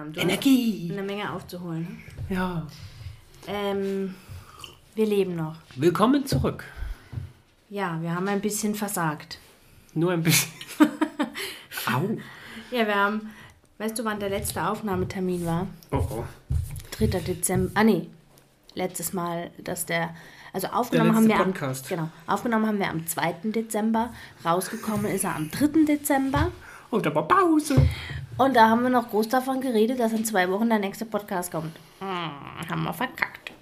verdammt. Du Energie. Eine Menge aufzuholen. Ne? Ja. Ähm, wir leben noch. Willkommen zurück. Ja, wir haben ein bisschen versagt. Nur ein bisschen. Au. Ja, wir haben. Weißt du, wann der letzte Aufnahmetermin war? Oh, oh. 3. Dezember. Ah, nee. Letztes Mal, dass der. Also aufgenommen haben wir. Podcast. Am, genau. Aufgenommen haben wir am 2. Dezember. Rausgekommen ist er am 3. Dezember. Und aber Pause. Und da haben wir noch groß davon geredet, dass in zwei Wochen der nächste Podcast kommt. Hm, haben wir verkackt.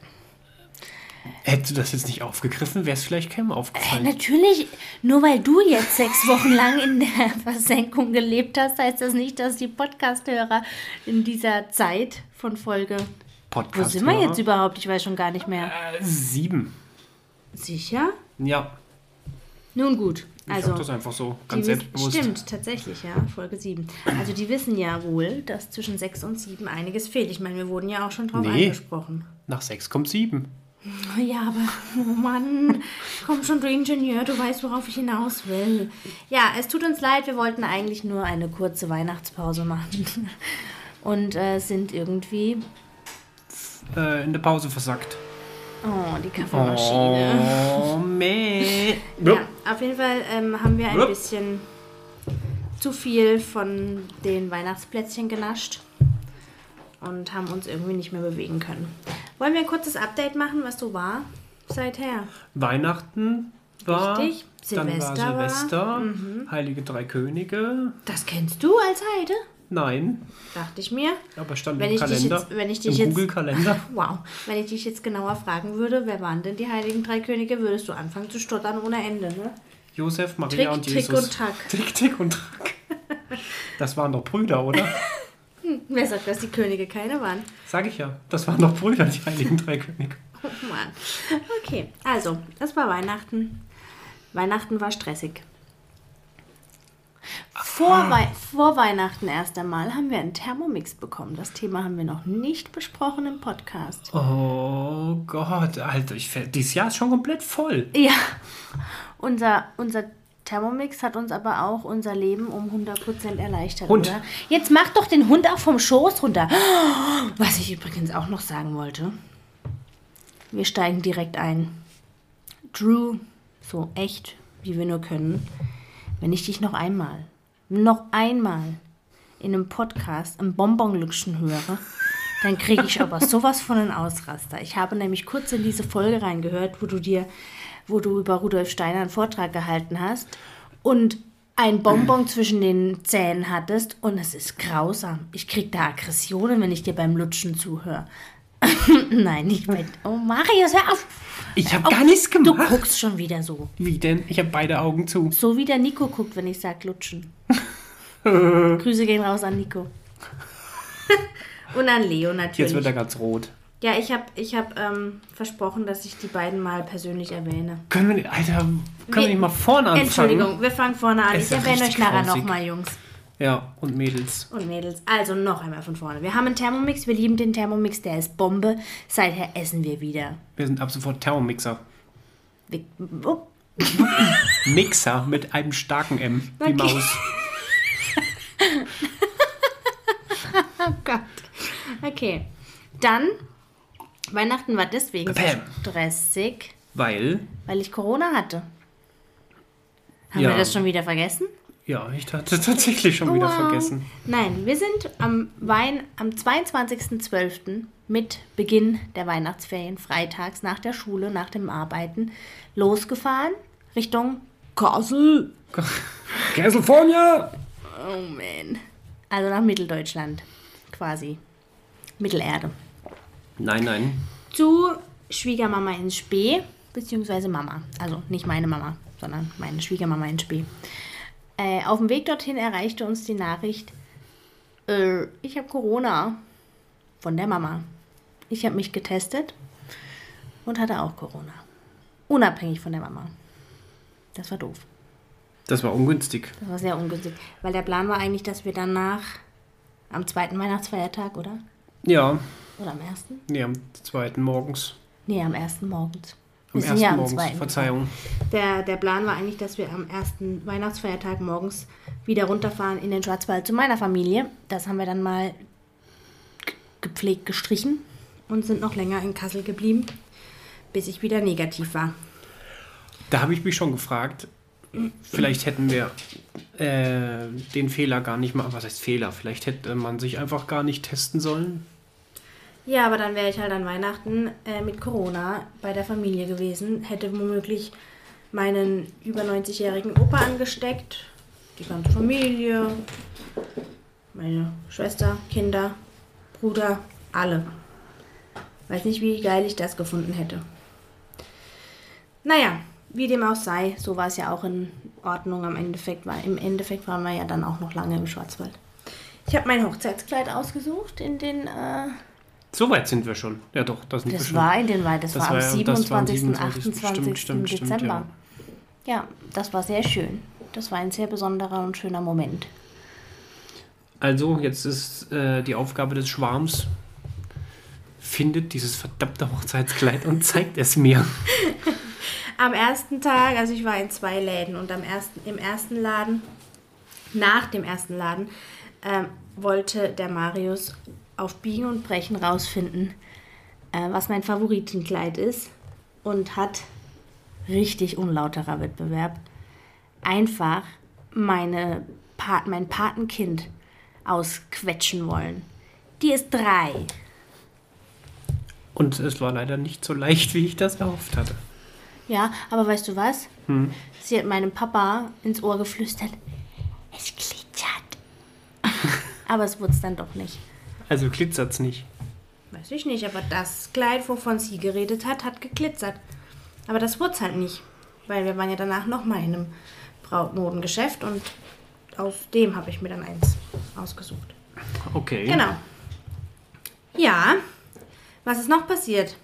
Hättest du das jetzt nicht aufgegriffen, wäre es vielleicht keinem Äh, aufgefallen. natürlich, nur weil du jetzt sechs Wochen lang in der Versenkung gelebt hast, heißt das nicht, dass die Podcast-Hörer in dieser Zeit von Folge. Wo Podcast. sind wir jetzt überhaupt? Ich weiß schon gar nicht mehr. Äh, sieben. Sicher? Ja. Nun gut. Ich Also, das einfach so ganz selbstbewusst. Stimmt, tatsächlich, ja, Folge 7. Also die wissen ja wohl, dass zwischen 6 und 7 einiges fehlt. Ich meine, wir wurden ja auch schon drauf Nee. angesprochen. Nach sechs kommt sieben. Ja, aber, oh Mann, komm schon, du Ingenieur, du weißt, worauf ich hinaus will. Ja, es tut uns leid, wir wollten eigentlich nur eine kurze Weihnachtspause machen. Und äh, sind irgendwie, Äh, in der Pause versackt. Oh, die Kaffeemaschine. Oh, meh. Ja, auf jeden Fall ähm, haben wir ein bisschen zu viel von den Weihnachtsplätzchen genascht und haben uns irgendwie nicht mehr bewegen können. Wollen wir ein kurzes Update machen, was so war seither? Weihnachten war. Richtig. Dann Silvester war. war Silvester. Heilige Drei Könige. Das kennst du als Heide? Nein, Dachte ich mir. aber stand Wenn im ich dich Kalender. jetzt- wenn ich dich Im Google-Kalender. Wow. Wenn ich dich jetzt genauer fragen würde, wer waren denn die Heiligen Drei Könige, würdest du anfangen zu stottern ohne Ende, ne? Josef, Maria Trick, und Trick Jesus. und Track. Trick, Trick und Track. Das waren doch Brüder, oder? Wer sagt, dass die Könige keine waren? Sag ich ja. Das waren doch Brüder, die Heiligen Drei Könige. Oh Mann. Okay, also, das war Weihnachten. Weihnachten war stressig. Vor, Ah. Wei vor Weihnachten erst einmal haben wir einen Thermomix bekommen. Das Thema haben wir noch nicht besprochen im Podcast. Oh Gott, Alter, ich, dieses Jahr ist schon komplett voll. Ja, unser, unser Thermomix hat uns aber auch unser Leben um 100% erleichtert, Hund. oder? Jetzt mach doch den Hund auch vom Schoß runter. Was ich übrigens auch noch sagen wollte. Wir steigen direkt ein. Drew, so echt, wie wir nur können. Wenn ich dich noch einmal, noch einmal in einem Podcast ein Bonbonlutschen höre, dann kriege ich aber sowas von einen Ausraster. Ich habe nämlich kurz in diese Folge reingehört, wo du dir, wo du über Rudolf Steiner einen Vortrag gehalten hast und ein Bonbon zwischen den Zähnen hattest und es ist grausam. Ich kriege da Aggressionen, wenn ich dir beim Lutschen zuhöre. Nein, nicht mit. Oh, Marius, hör auf! Ich habe gar nichts Du gemacht. guckst schon wieder so. Wie denn? Ich habe beide Augen zu. So wie der Nico guckt, wenn ich sag lutschen. Grüße gehen raus an Nico. Und an Leo natürlich. Jetzt wird er ganz rot. ja, ich habe ich hab, ähm, versprochen, dass ich die beiden mal persönlich erwähne. Können wir, nicht- Alter, können wir Wir- nicht mal vorne anfangen? Entschuldigung, wir fangen vorne an. Es Ich ist erwähne euch nachher nochmal, Jungs Ja, und Mädels. und Mädels. Also noch einmal von vorne. Wir haben einen Thermomix, wir lieben den Thermomix, der ist Bombe. Seither essen wir wieder. Wir sind ab sofort Thermomixer. Wir, oh, Mixer mit einem starken M, wie Okay. Maus. oh Gott. Okay. Dann, Weihnachten war deswegen so stressig, Weil, weil ich Corona hatte. Haben Ja. wir das schon wieder vergessen? Ja, ich hatte tatsächlich schon wieder Wow. vergessen. Nein, wir sind am, Wein, am 22.12. mit Beginn der Weihnachtsferien, freitags nach der Schule, nach dem Arbeiten, losgefahren Richtung Kassel. California! Oh man. Also nach Mitteldeutschland, quasi. Mittelerde. Nein, nein. Zu Schwiegermama in Spee, beziehungsweise Mama. Also nicht meine Mama, sondern meine Schwiegermama in Spee. Äh, auf dem Weg dorthin erreichte uns die Nachricht, äh, ich habe Corona von der Mama. Ich habe mich getestet und hatte auch Corona. Unabhängig von der Mama. Das war doof. Das war ungünstig. Das war sehr ungünstig. Weil der Plan war eigentlich, dass wir danach am zweiten Weihnachtsfeiertag, oder? Ja, Oder am ersten? nee, am zweiten morgens. Nee, am ersten morgens. Am ersten ja morgens. zweiten. Verzeihung. Der, der Plan war eigentlich, dass wir am ersten Weihnachtsfeiertag morgens wieder runterfahren in den Schwarzwald zu meiner Familie. Das haben wir dann mal gepflegt gestrichen und sind noch länger in Kassel geblieben, bis ich wieder negativ war. Da habe ich mich schon gefragt, vielleicht hätten wir äh, den Fehler gar nicht mal, was heißt Fehler? Vielleicht hätte man sich einfach gar nicht testen sollen. Ja, aber dann wäre ich halt an Weihnachten äh, mit Corona bei der Familie gewesen, hätte womöglich meinen über 90-jährigen Opa angesteckt, die ganze Familie, meine Schwester, Kinder, Bruder, alle. Weiß nicht, wie geil ich das gefunden hätte. Naja, wie dem auch sei, so war es ja auch in Ordnung. Am Endeffekt war, Im Endeffekt waren wir ja dann auch noch lange im Schwarzwald. Ich habe mein Hochzeitskleid ausgesucht in den. Äh, So weit sind wir schon. Ja, doch, das sind wir das schon. war in den Wald, das, Das war am war ja- das war am 27. 27. 28. Stimmt, stimmt, stimmt, Dezember. ja, das war sehr schön. Das war ein sehr besonderer und schöner Moment. Also, jetzt ist äh, die Aufgabe des Schwarms. Findet dieses verdammte Hochzeitskleid und zeigt es mir. Am ersten Tag, also ich war in zwei Läden und am ersten, im ersten Laden, nach dem ersten Laden, ähm, wollte der Marius auf Biegen und Brechen rausfinden, äh, was mein Favoritenkleid ist und hat richtig unlauterer Wettbewerb einfach meine Pat mein Patenkind ausquetschen wollen. Die ist drei. Und es war leider nicht so leicht, wie ich das erhofft hatte. Ja, aber weißt du was? Sie hat meinem Papa ins Ohr geflüstert, es glitzert. aber es wurde es dann doch nicht. Also glitzert's nicht. Weiß ich nicht, aber das Kleid, wovon sie geredet hat, hat geglitzert. Aber das wurde es halt nicht. Weil wir waren ja danach nochmal in einem Brautmodengeschäft und aus dem habe ich mir dann eins ausgesucht. Okay. Genau. Ja, was ist noch passiert?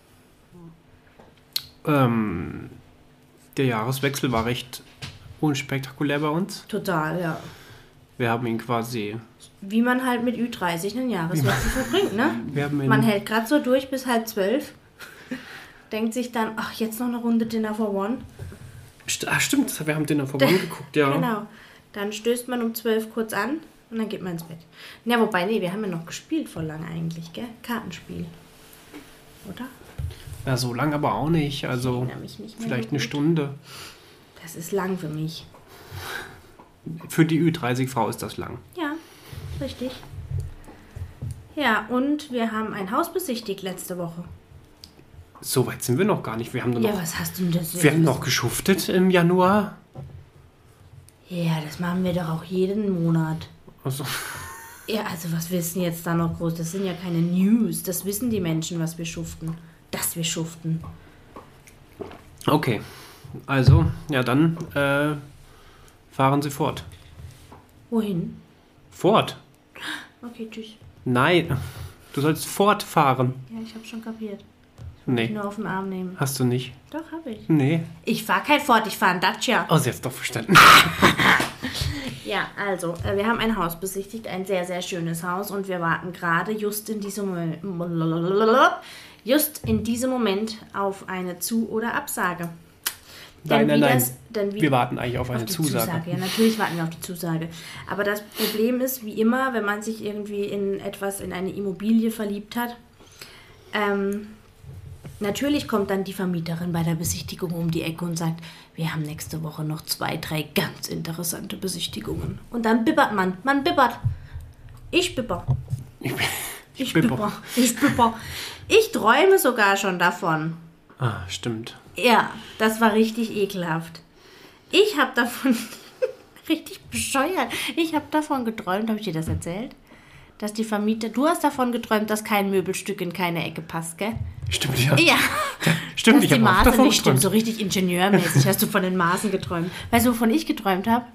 Ähm, der Jahreswechsel war recht unspektakulär bei uns. Total, ja. Wir haben ihn quasi. Wie man halt mit Ü30 einen Jahreswechsel verbringt, ne? Man hält gerade so durch bis halb zwölf. Denkt sich dann, ach, jetzt noch eine Runde Dinner for One. St ah, stimmt, wir haben den vorbei geguckt, ja. Genau. Dann stößt man um zwölf kurz an und dann geht man ins Bett. Ja, wobei, nee, wir haben ja noch gespielt vor lange eigentlich, gell? Kartenspiel. Oder? Ja, so lang aber auch nicht. Also nicht vielleicht eine. Stunde. Das ist lang für mich. Für die Ü30-Frau ist das lang. Ja, richtig. Ja, und wir haben ein Haus besichtigt letzte Woche. So weit sind wir noch gar nicht. Wir haben nur Ja, noch, was hast du denn das? wir haben noch geschuftet im Januar. Ja, das machen wir doch auch jeden Monat. Also, Ja, also was wissen jetzt da noch groß? Das sind ja keine News. Das wissen die Menschen, was wir schuften. Dass wir schuften. okay. Also, ja, dann äh, fahren Sie fort. Wohin? Fort? Okay, tschüss. Nein, du sollst fortfahren. Ja, ich habe schon kapiert. Nee, Nur auf den Arm nehmen. hast du nicht. Doch, habe ich. Nee. Ich fahre kein Ford, ich fahre ein Dacia. Oh, sie hat's doch verstanden. Ja, also, äh, wir haben ein Haus besichtigt, ein sehr, sehr schönes Haus und wir warten gerade just in diesem Moment, just in diesem Moment auf eine Zu- oder Absage. Nein, nein, nein. Das, Wir warten eigentlich auf eine auf die Zusage. Ja, natürlich warten wir auf die Zusage. Aber das Problem ist, wie immer, wenn man sich irgendwie in etwas, in eine Immobilie verliebt hat, ähm, natürlich kommt dann die Vermieterin bei der Besichtigung um die Ecke und sagt, wir haben nächste Woche noch zwei, drei ganz interessante Besichtigungen. Und dann bibbert man. Man bibbert. Ich bibber. Ich bibber. bibber. Ich bibber. Ich träume sogar schon davon. Ah, stimmt. Ja, das war richtig ekelhaft. Ich habe davon, richtig bescheuert, ich habe davon geträumt, habe ich dir das erzählt? Dass die Vermieter, du hast davon geträumt, dass kein Möbelstück in keine Ecke passt, gell? Stimmt, ja. Ja, Stimmt, dass ich habe davon nicht geträumt. so richtig ingenieurmäßig hast du von den Maßen geträumt. Weißt du, wovon ich geträumt habe?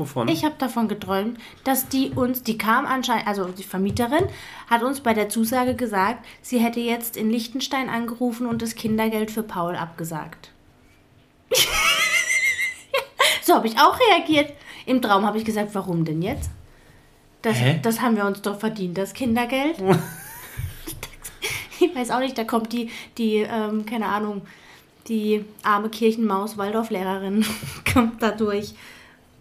Wovon? Ich habe davon geträumt, dass die uns, die kam anscheinend, also die Vermieterin hat uns bei der Zusage gesagt, sie hätte jetzt in Liechtenstein angerufen und das Kindergeld für Paul abgesagt. so habe ich auch reagiert. Im Traum habe ich gesagt, warum denn jetzt? Das, das haben wir uns doch verdient, das Kindergeld. ich weiß auch nicht, da kommt die, die ähm, keine Ahnung, die arme Kirchenmaus, Waldorflehrerin, kommt da durch.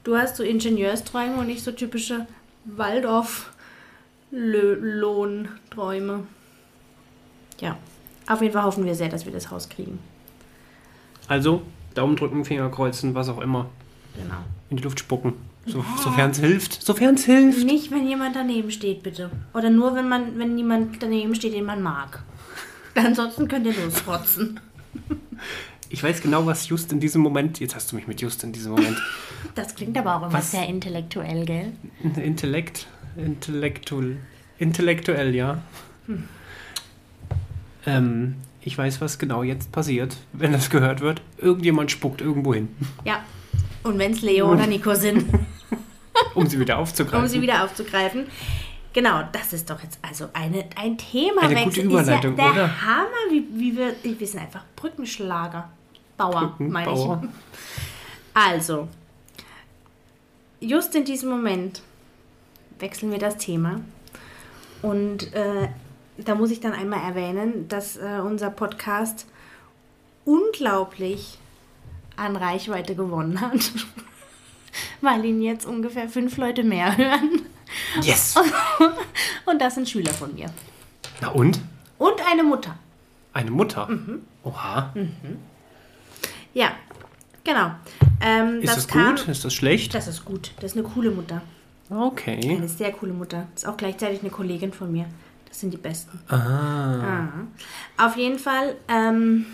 Du hast so Ingenieursträume und nicht so typische Waldorf-Lohnträume. Ja. Auf jeden Fall hoffen wir sehr, dass wir das rauskriegen. Also, Daumen drücken, Finger kreuzen, was auch immer. Genau. In die Luft spucken. So, sofern es hilft. Sofern es hilft. Nicht, wenn jemand daneben steht, bitte. Oder nur, wenn man, wenn jemand daneben steht, den man mag. Ansonsten könnt ihr losrotzen. Ich weiß genau, was just in diesem Moment. Jetzt hast du mich mit just in diesem Moment. Das klingt aber auch immer Was? sehr intellektuell, gell? Intellekt. Intellektuell. Intellektuell, ja. Ähm, ich weiß, was genau jetzt passiert, wenn das gehört wird. Irgendjemand spuckt irgendwo hin, Ja. Und wenn es Leo oder Nico sind, um sie wieder aufzugreifen. um sie wieder aufzugreifen. Genau, das ist doch jetzt also eine, ein Thema. Eine gute Überleitung, ist ja der oder? Hammer, wie, wie wir, wir sind einfach Brückenschlager. Bauer, meine ich. Also, just in diesem Moment wechseln wir das Thema. Und äh, da muss ich dann einmal erwähnen, dass äh, unser Podcast unglaublich an Reichweite gewonnen hat. Weil ihn jetzt ungefähr fünf Leute mehr hören. Yes! Und das sind Schüler von mir. Na und? Und eine Mutter. Eine Mutter. Mhm. Oha. Ja, genau. Ähm, Ist das, kam- gut? Ist das schlecht? Das ist gut. Das ist eine coole Mutter. Okay. Eine sehr coole Mutter. Ist auch gleichzeitig eine Kollegin von mir. Das sind die Besten. Ah. Ah. Auf jeden Fall ähm,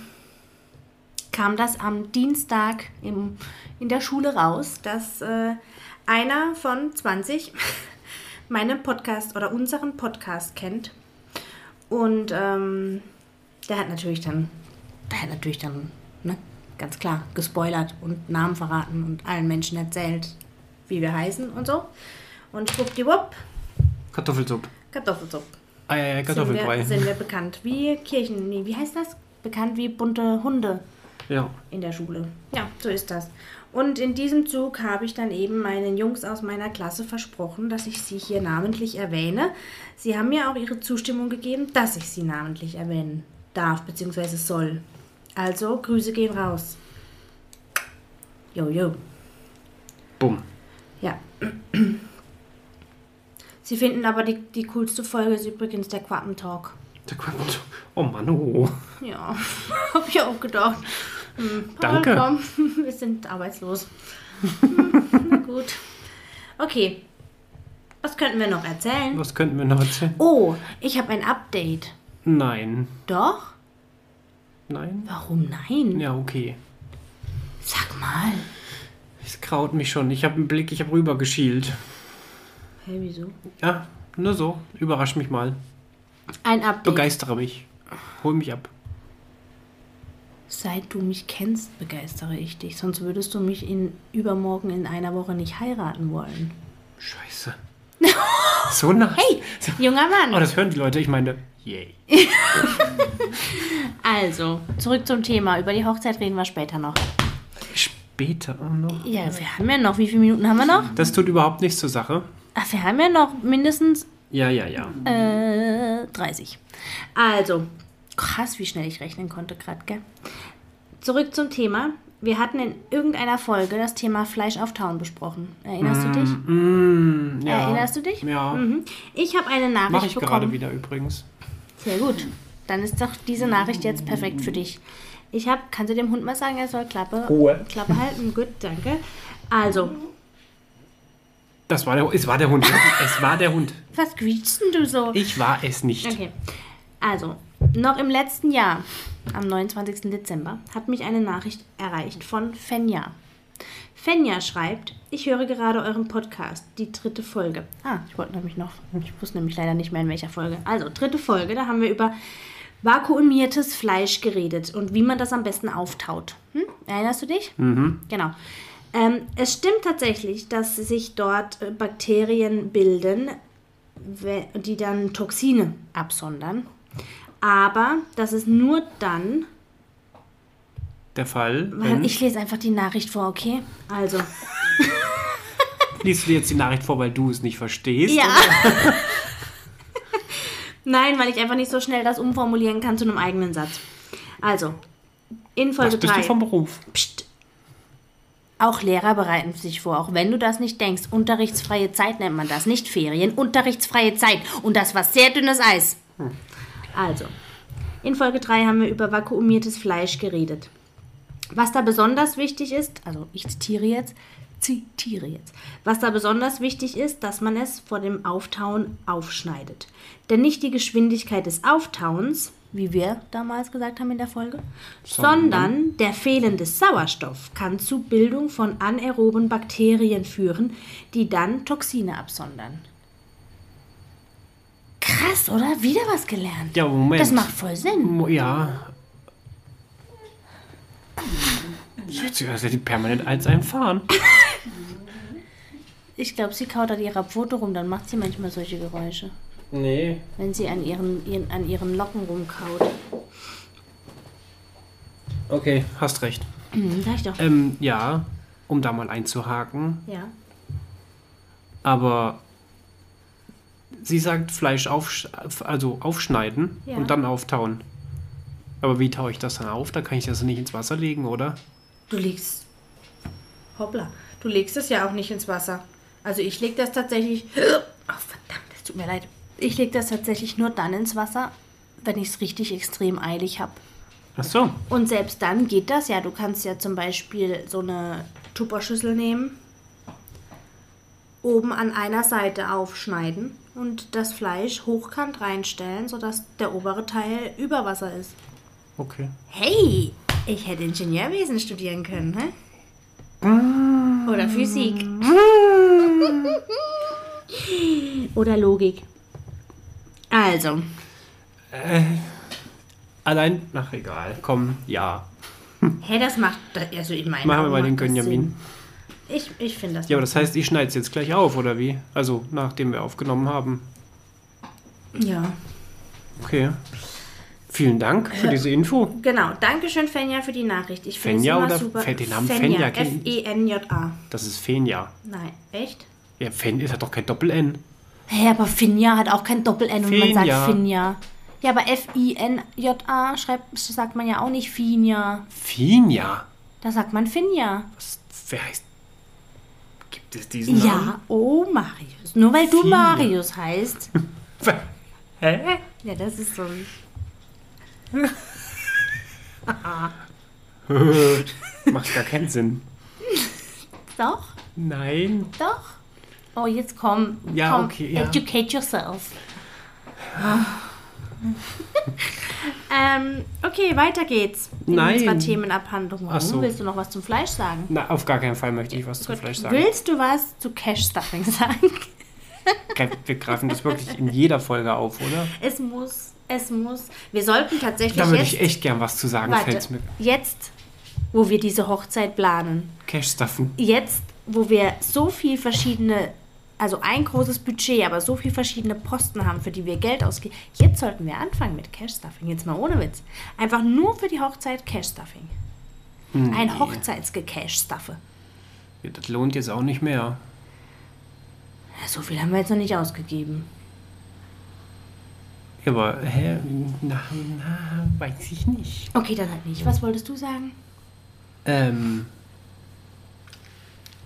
kam das am Dienstag im, in der Schule raus, dass äh, einer von 20 meinen Podcast oder unseren Podcast kennt. Und ähm, der hat natürlich dann, der hat natürlich dann, ne, ganz klar, gespoilert und Namen verraten und allen Menschen erzählt, wie wir heißen und so. Und schwuppdiwupp, Kartoffelsuppe. Kartoffelsuppe Ah, ja, ja, sind Kartoffelbrei. wir, sind wir bekannt wie Kirchen, nee, wie heißt das? Bekannt wie bunte Hunde Ja. in der Schule. Ja, so ist das. Und in diesem Zug habe ich dann eben meinen Jungs aus meiner Klasse versprochen, dass ich sie hier namentlich erwähne. Sie haben mir auch ihre Zustimmung gegeben, dass ich sie namentlich erwähnen darf bzw. soll. Also, Grüße gehen raus. Jojo. Bumm. Ja. Sie finden aber die, die coolste Folge ist übrigens der Quappentalk. Da kommt. Oh Mann, oh. Ja, hab ich auch gedacht. Hm, Danke. Komm, wir sind arbeitslos. Hm, Na gut. Okay. Was könnten wir noch erzählen? Was könnten wir noch erzählen? Oh, ich habe ein Update. Nein. Doch? Nein? Warum nein? Ja, okay. Sag mal. Es kraut mich schon. Ich habe einen Blick, ich habe rübergeschielt. Hä, wieso? Ja, nur so. Überrasch mich mal. Ein Update. Begeistere mich. Hol mich ab. Seit du mich kennst, begeistere ich dich. Sonst würdest du mich in übermorgen in einer Woche nicht heiraten wollen. Scheiße. so nah. Hey, junger Mann. Oh, das hören die Leute. Ich meine, yay. Also, zurück zum Thema. Über die Hochzeit reden wir später noch. Später noch. Ja, wir haben ja noch. Wie viele Minuten haben wir noch? Das tut überhaupt nichts zur Sache. Ach, wir haben ja noch mindestens Ja, ja, ja. äh, 30. Also, krass, wie schnell ich rechnen konnte gerade, gell? Zurück zum Thema. Wir hatten in irgendeiner Folge das Thema Fleisch auf Tauen besprochen. Erinnerst du dich? Mm, ja. Erinnerst du dich? Ja. Mhm. Ich habe eine Nachricht Mache ich bekommen. gerade wieder übrigens. Sehr gut. Dann ist doch diese Nachricht jetzt perfekt für dich. Ich habe, kannst du dem Hund mal sagen, er soll Klappe, Ruhe. Klappe halten? Gut, danke. Also, Das war der, es war der Hund. es war der Hund. was quietschst denn du so? Ich war es nicht. Okay. Also, noch im letzten Jahr, am 29. Dezember, hat mich eine Nachricht erreicht von Fenja. Fenja schreibt, ich höre gerade euren Podcast, die dritte Folge. Ah, ich wollte nämlich noch, ich wusste nämlich leider nicht mehr in welcher Folge. Also, dritte Folge, da haben wir über vakuumiertes Fleisch geredet und wie man das am besten auftaut. Hm? Erinnerst du dich? Mhm. Genau. Ähm, es stimmt tatsächlich, dass sich dort äh, Bakterien bilden, die dann Toxine absondern. Aber das ist nur dann, Der Fall. ich lese einfach die Nachricht vor, okay? Also, liest du dir jetzt die Nachricht vor, weil du es nicht verstehst? ja. Nein, weil ich einfach nicht so schnell das umformulieren kann zu einem eigenen Satz. Also, in Folge Was bist 3. du vom Beruf? Psst. Auch Lehrer bereiten sich vor, auch wenn du das nicht denkst. Unterrichtsfreie Zeit nennt man das, nicht Ferien. Unterrichtsfreie Zeit. Und das war sehr dünnes Eis. Also, In Folge 3 haben wir über vakuumiertes Fleisch geredet. Was da besonders wichtig ist, also ich zitiere jetzt, zitiere jetzt. Was da besonders wichtig ist, dass man es vor dem Auftauen aufschneidet. Denn nicht die Geschwindigkeit des Auftauens, wie wir damals gesagt haben in der Folge, sondern der fehlende Sauerstoff kann zu Bildung von anaeroben Bakterien führen, die dann Toxine absondern. Krass, oder? Wieder was gelernt. Ja, Moment. Das macht voll Sinn. Ja. Ich als hätte die permanent eins einfahren. Ich glaube, sie kaut an ihrer Pfote rum, dann macht sie manchmal solche Geräusche. Nee. Wenn sie an ihren, ihren, an ihren Locken rumkaut. Okay, hast recht. Hm, sag ich doch. Ähm, ja, um da mal einzuhaken. Ja. Aber sie sagt Fleisch aufsch also aufschneiden Ja. und dann auftauen. Aber wie taue ich das dann auf? Da kann ich das nicht ins Wasser legen, oder? Du legst. Hoppla. Du legst es ja auch nicht ins Wasser. Also ich leg das tatsächlich. Oh, verdammt, es tut mir leid. Ich leg das tatsächlich nur dann ins Wasser, wenn ich es richtig extrem eilig habe. Ach so. Und selbst dann geht das ja. Du kannst ja zum Beispiel so eine Tupperschüssel nehmen, oben an einer Seite aufschneiden und das Fleisch hochkant reinstellen, sodass der obere Teil über Wasser ist. Okay. Hey, ich hätte Ingenieurwesen studieren können, hä? Oder Physik. Oder Logik. Also, Allein, ach egal, komm, ja. hey, das macht, also ich meine, Machen wir mal den Gönjamin. Ich, ich finde das. Ja, aber das heißt, ich schneide es jetzt gleich auf, oder wie? Also, nachdem wir aufgenommen haben. Ja. Okay. Vielen Dank für diese Info. Genau, Dankeschön, Fenja, für die Nachricht. Ich finde es Fenja immer oder super. Den Namen Fenja, Fenja F-E-N-J-A. Das ist Fenja. Nein, echt? Ja, Fen ist hat doch kein Doppel-N. Hä, aber Finja hat auch kein Doppel-N und man sagt Finja. Ja, aber F-I-N-J-A schreibt, sagt man ja auch nicht Finja. Finja. Da sagt man Finja. Was, wer heißt. Gibt es diesen Namen? Ja, oh Marius. Nur weil du Finja. Marius heißt. Hä? Ja, das ist so. Macht gar keinen Sinn. Doch, Nein. doch. Oh, jetzt komm. Ja, komm, okay, ja. Educate yourself. ähm, okay, weiter geht's. In Nein. unserer Themenabhandlung. Ach so. willst du noch was zum Fleisch sagen? Na, auf gar keinen Fall möchte ich was zum Gut. Fleisch sagen. Willst du was zu Cash Stuffing sagen? Wir greifen das wirklich in jeder Folge auf, oder? Es muss, es muss. Wir sollten tatsächlich Da würde ich echt gern was zu sagen, warte, fällt's mir. jetzt, wo wir diese Hochzeit planen, Cash-Stuffen. jetzt, wo wir so viel verschiedene, also ein großes Budget, aber so viel verschiedene Posten haben, für die wir Geld ausgeben, jetzt sollten wir anfangen mit Cash Stuffing. Jetzt mal ohne Witz. Einfach nur für die Hochzeit Cash Stuffing. Ein Hochzeitsgecash Stuffe. Ja, das lohnt jetzt auch nicht mehr. So viel haben wir jetzt noch nicht ausgegeben. Ja, aber, hä? Na, na, weiß ich nicht. Okay, dann halt nicht. Was wolltest du sagen? Ähm.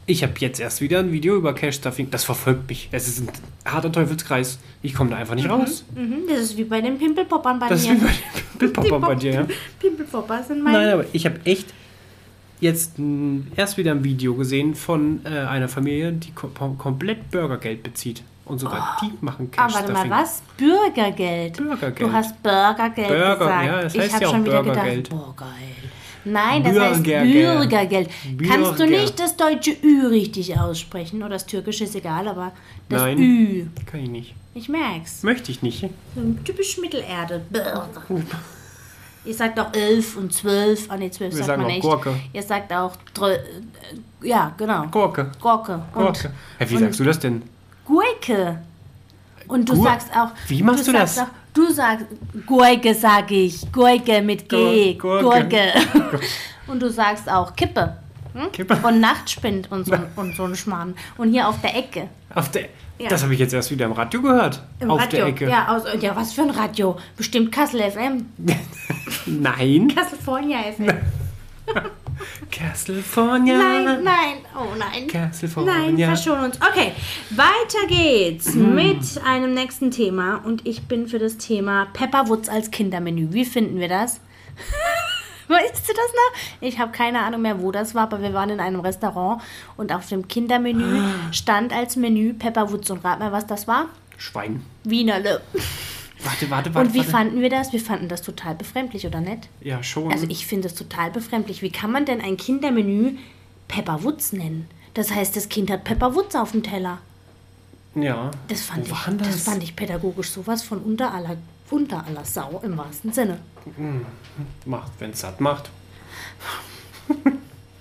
Ich habe jetzt erst wieder ein Video über Cash-Stuffing. Das verfolgt mich. Es ist ein harter Teufelskreis. Ich komme da einfach nicht raus. Mhm, das ist wie bei den Pimpelpoppern bei Das ist wie bei den Bildpopper bei dir, ja? Pimpelpopper sind meine. Nein, aber ich habe echt jetzt erst wieder ein Video gesehen von äh, einer Familie, die kom komplett Bürgergeld bezieht. Und sogar die machen Ah, Cash warte mal, Stuffing. was? Bürgergeld. Bürgergeld. Du hast Bürgergeld Burger- gesagt. ja, das ich heißt habe ja schon wieder Bürgergeld. gedacht, boah, geil. Nein, das heißt Bürgergeld. Bürgergeld. Kannst du Bürger. nicht das deutsche Ü richtig aussprechen? Oder das türkische ist egal, aber das Nein. Ü. Kann ich nicht. Ich merk's. Möchte ich nicht. So typisch Mittelerde. Bürger. Ihr sagt auch elf und zwölf. Ah, nee, zwölf Wir sagt sagen man auch echt. Gurke. Ihr sagt auch, äh, ja, genau. Gurke. Gurke. Und Gurke. Hä, wie und- sagst du das denn? Gurke. Und du Gur- sagst auch. Wie machst du sagst das? Auch, du sagst Gurke, sag ich. Gurke mit G. Gur- Gurke. Gurke. und du sagst auch Kippe. Hm? Kippe. Und Nachtspind und so, und so ein Schmarrn. Und hier auf der Ecke. Auf der, Ja. Das habe ich jetzt erst wieder im Radio gehört. Im Auf Radio. der Ecke. Ja, aus, ja, was für ein Radio? Bestimmt Kassel FM. Nein. California FM. California. Nein, nein, oh nein. California. Nein, verschon uns. Okay, weiter geht's mit einem nächsten Thema. Und ich bin für das Thema Pepperwoods als Kindermenü. Wie finden wir das? Weißt du das noch? Ich habe keine Ahnung mehr, wo das war, aber wir waren in einem Restaurant und auf dem Kindermenü stand als Menü Pepperwoods und rat mal, was das war? Schwein. Wienerle. Warte, warte, warte. Und wie warte. fanden wir das? Wir fanden das total befremdlich, oder nicht? Ja, schon. Also ich finde es total befremdlich. Wie kann man denn ein Kindermenü Pepperwoods nennen? Das heißt, das Kind hat Pepperwoods auf dem Teller. ja. Das fand, Wo ich, denn das? fand ich pädagogisch sowas von unter aller, unter aller Sau im wahrsten Sinne. Macht, wenn es satt macht.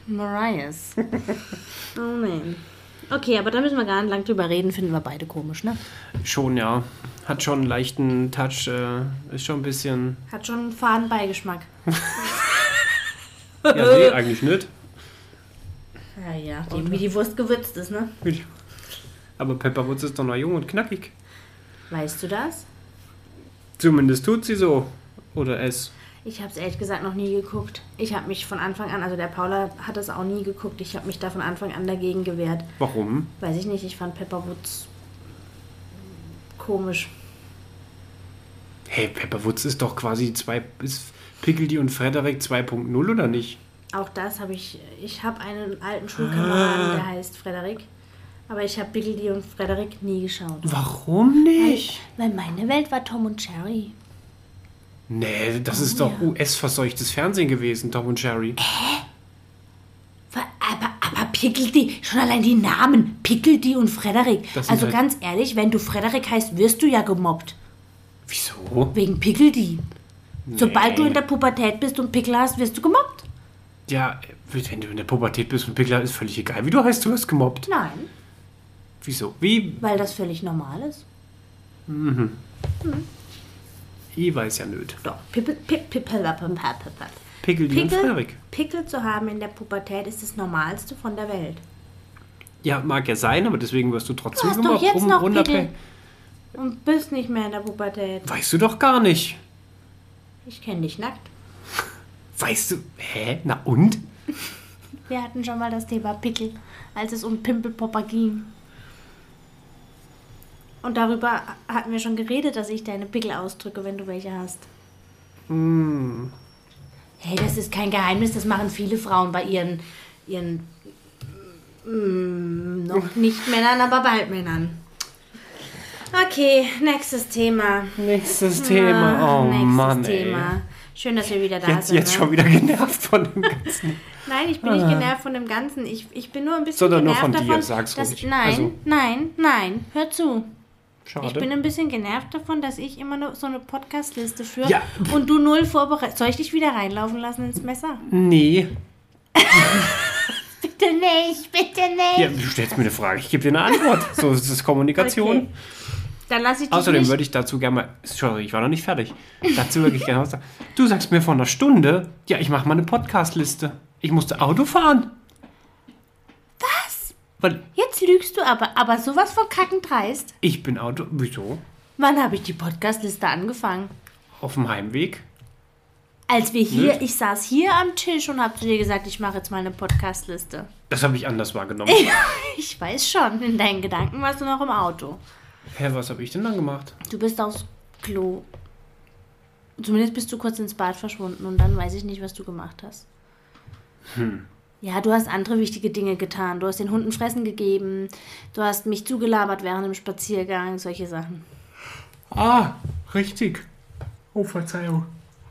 Marias. oh nein. Okay, aber da müssen wir gar nicht lang drüber reden, finden wir beide komisch, ne? Schon, ja. Hat schon einen leichten Touch. Äh, ist schon ein bisschen. Hat schon einen faden Beigeschmack. Ja, nee, eigentlich nicht. Ja, ja, wie die Wurst gewürzt ist, ne? Aber Pepperwoods ist doch noch jung und knackig. Weißt du das? Zumindest tut sie so. Oder es. Ich habe es ehrlich gesagt noch nie geguckt. Ich habe mich von Anfang an, also der Paula hat es auch nie geguckt, ich habe mich da von Anfang an dagegen gewehrt. Warum? Weiß ich nicht, ich fand Pepperwoods komisch. Hey, Pepperwoods ist doch quasi zwei. Ist Pickledy und Frederick 2.0 oder nicht? Auch das habe ich, ich habe einen alten Schulkameraden, Ah. der heißt Frederik. Aber ich habe Biggledy und Frederik nie geschaut. Warum nicht? Weil meine Welt war Tom und Jerry. Nee, das ist Oh, doch US-verseuchtes Fernsehen gewesen, Tom und Jerry. Wa- Aber, aber Pickledy, schon allein die Namen, Pickledy und Frederik. Also halt- ganz ehrlich, wenn du Frederik heißt, wirst du ja gemobbt. Wieso? Wegen Pickledy. Sobald du in der Pubertät bist und Pickel hast, wirst du gemobbt. Ja, wenn du in der Pubertät bist und Pickler ist völlig egal. Wie du heißt, du wirst gemobbt. Nein, Wieso? Wie? weil das völlig normal ist. Ich weiß ja nicht. Doch. Pickel, Frederik. Pickel zu haben in der Pubertät ist das Normalste von der Welt. Ja, mag ja sein, aber deswegen wirst du trotzdem Du hast doch jetzt um- noch Pickel. Und bist nicht mehr in der Pubertät. Weißt du doch gar nicht. Ich kenne dich nackt. Weißt du? Hä? Na und? Wir hatten schon mal das Thema Pickel, als es um Pimpelpopper ging. Und darüber hatten wir schon geredet, dass ich deine Pickel ausdrücke, wenn du welche hast. Hm. Hey, das ist kein Geheimnis, das machen viele Frauen bei ihren, ihren mm, noch nicht Männern, aber bald Männern. Okay, nächstes Thema. Nächstes Thema. Ah, Oh nächstes Mann, Thema. ey. Schön, dass wir wieder da Jetzt, sind. jetzt ne? schon wieder genervt von dem Ganzen. Nein, ich bin nicht genervt von dem Ganzen. Ich, ich bin nur ein bisschen Sondern nur genervt von dir, davon. sag's dass, ruhig. Nein, Also- nein, nein. Hör zu. Schade. Ich bin ein bisschen genervt davon, dass ich immer nur so eine Podcast-Liste führe Ja. und du null vorbereitet. Soll ich dich wieder reinlaufen lassen ins Messer? nee. Bitte nicht, bitte nicht. Ja, du stellst mir eine Frage, ich gebe dir eine Antwort. So ist es Kommunikation. Okay. Dann lasse ich dich Außerdem nicht. würde ich dazu gerne mal. Sorry, ich war noch nicht fertig. Dazu würde ich gerne was sagen. Du sagst mir vor einer Stunde, ja, ich mache mal eine Podcast-Liste. Ich musste Auto fahren. Weil Jetzt lügst du aber, aber sowas von kackendreist. ich bin Auto. Wieso? Wann habe ich die Podcast-Liste angefangen? Auf dem Heimweg. Als wir hier, ich saß hier am Tisch und habe zu dir gesagt, ich mache jetzt mal eine Podcast-Liste. Das habe ich anders wahrgenommen. Ich weiß schon, in deinen Gedanken warst du noch im Auto. Hä, was habe ich denn dann gemacht? Du bist aufs Klo. Zumindest bist du kurz ins Bad verschwunden und dann weiß ich nicht, was du gemacht hast. Ja, du hast andere wichtige Dinge getan. Du hast den Hunden Fressen gegeben. Du hast mich zugelabert während dem Spaziergang. Solche Sachen. Ah, richtig. Oh, Verzeihung.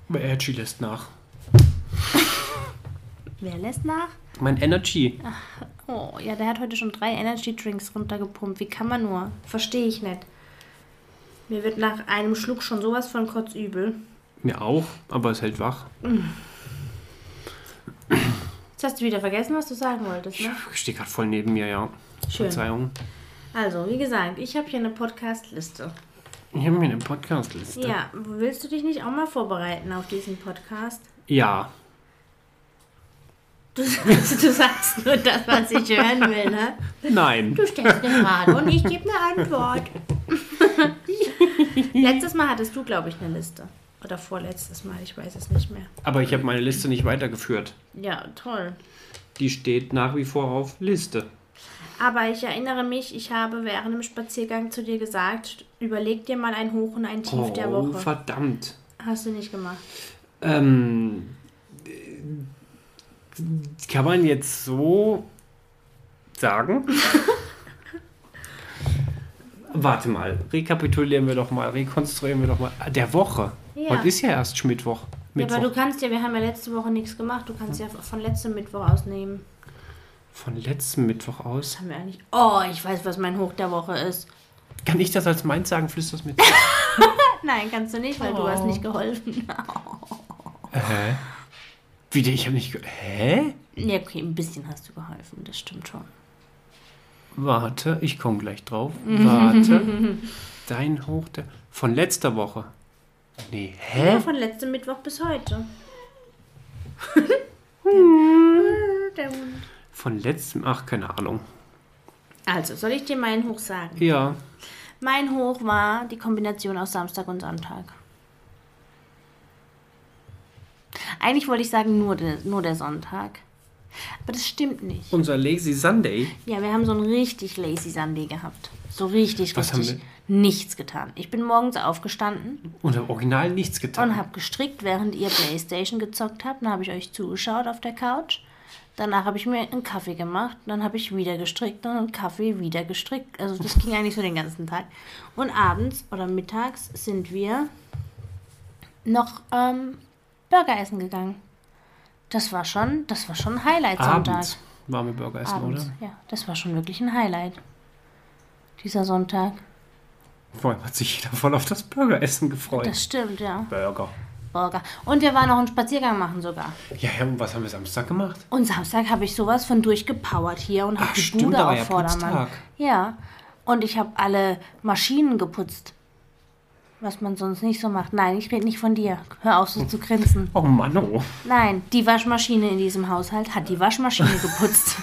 Aber Energy lässt nach. Wer lässt nach? Mein Energy. Oh, ja, der hat heute schon drei Energy Drinks runtergepumpt. Wie kann man nur? Verstehe ich nicht. Mir wird nach einem Schluck schon sowas von kotzübel. Mir auch, aber es hält wach. Jetzt hast du wieder vergessen, was du sagen wolltest, ne? Ich stehe gerade voll neben mir, ja. Schön. Verzeihung. Also, wie gesagt, ich habe hier eine Podcast-Liste. Ich habe mir eine Podcast-Liste. Ja, willst du dich nicht auch mal vorbereiten auf diesen Podcast? Ja. Du, du sagst nur das, was ich hören will, ne? Nein. Du stellst eine Frage und ich gebe eine Antwort. Letztes Mal hattest du, glaube ich, eine Liste. Oder vorletztes Mal, ich weiß es nicht mehr. Aber ich habe meine Liste nicht weitergeführt. Ja, toll. Die steht nach wie vor auf Liste. Aber ich erinnere mich, ich habe während dem Spaziergang zu dir gesagt, überleg dir mal ein Hoch und ein Tief Oh, der Woche. verdammt. Hast du nicht gemacht. Ähm, äh, kann man jetzt so sagen? Warte mal, rekapitulieren wir doch mal, rekonstruieren wir doch mal. Der Woche. Ja. Heute ist ja erst Mittwoch. Ja, Mittwoch. aber du kannst ja, wir haben ja letzte Woche nichts gemacht, du kannst ja von letztem Mittwoch ausnehmen. Von letztem Mittwoch aus. Das haben wir eigentlich. Oh, ich weiß, was mein Hoch der Woche ist. Kann ich das als meins sagen? Flüster's mit. Nein, kannst du nicht, weil du hast Oh. nicht geholfen. Hä? Wieder, ich habe nicht. ge- Hä? ja, okay, ein bisschen hast du geholfen, das stimmt schon. Warte, ich komme gleich drauf. Warte. Dein Hoch der. Von letzter Woche. Nee, Ja, hä? von letztem Mittwoch bis heute. der Hund. Von letztem. Ach, keine Ahnung. Also, soll ich dir meinen Hoch sagen? Ja. Mein Hoch war die Kombination aus Samstag und Sonntag. Eigentlich wollte ich sagen, nur der, nur der Sonntag. Aber das stimmt nicht. Unser Lazy Sunday. Ja, wir haben so einen richtig lazy Sunday gehabt. So richtig, Was richtig haben nichts getan. Ich bin morgens aufgestanden Und im Original nichts getan. und habe gestrickt, während ihr Playstation gezockt habt. Dann habe ich euch zugeschaut auf der Couch. Danach habe ich mir einen Kaffee gemacht. Dann habe ich wieder gestrickt und einen Kaffee wieder gestrickt. Also das ging eigentlich so den ganzen Tag. Und abends oder mittags sind wir noch ähm, Burger essen gegangen. Das war schon, das war schon ein Highlight Sonntag. Abends. Warme Burger essen, Abends. oder? Ja, das war schon wirklich ein Highlight. Dieser Sonntag. Vor allem hat sich jeder voll auf das Burgeressen gefreut. Das stimmt, ja. Burger. Burger. Und wir waren noch einen Spaziergang machen sogar. Ja, ja, und was haben wir Samstag gemacht? Und Samstag habe ich sowas von durchgepowert hier und habe die stimmt, Bude auf ja Vordermann. Putztag. Ja. Und ich habe alle Maschinen geputzt. Was man sonst nicht so macht. Nein, ich rede nicht von dir. Hör auf, so zu grinsen. Oh Mann, oh. Nein, die Waschmaschine in diesem Haushalt hat die Waschmaschine geputzt.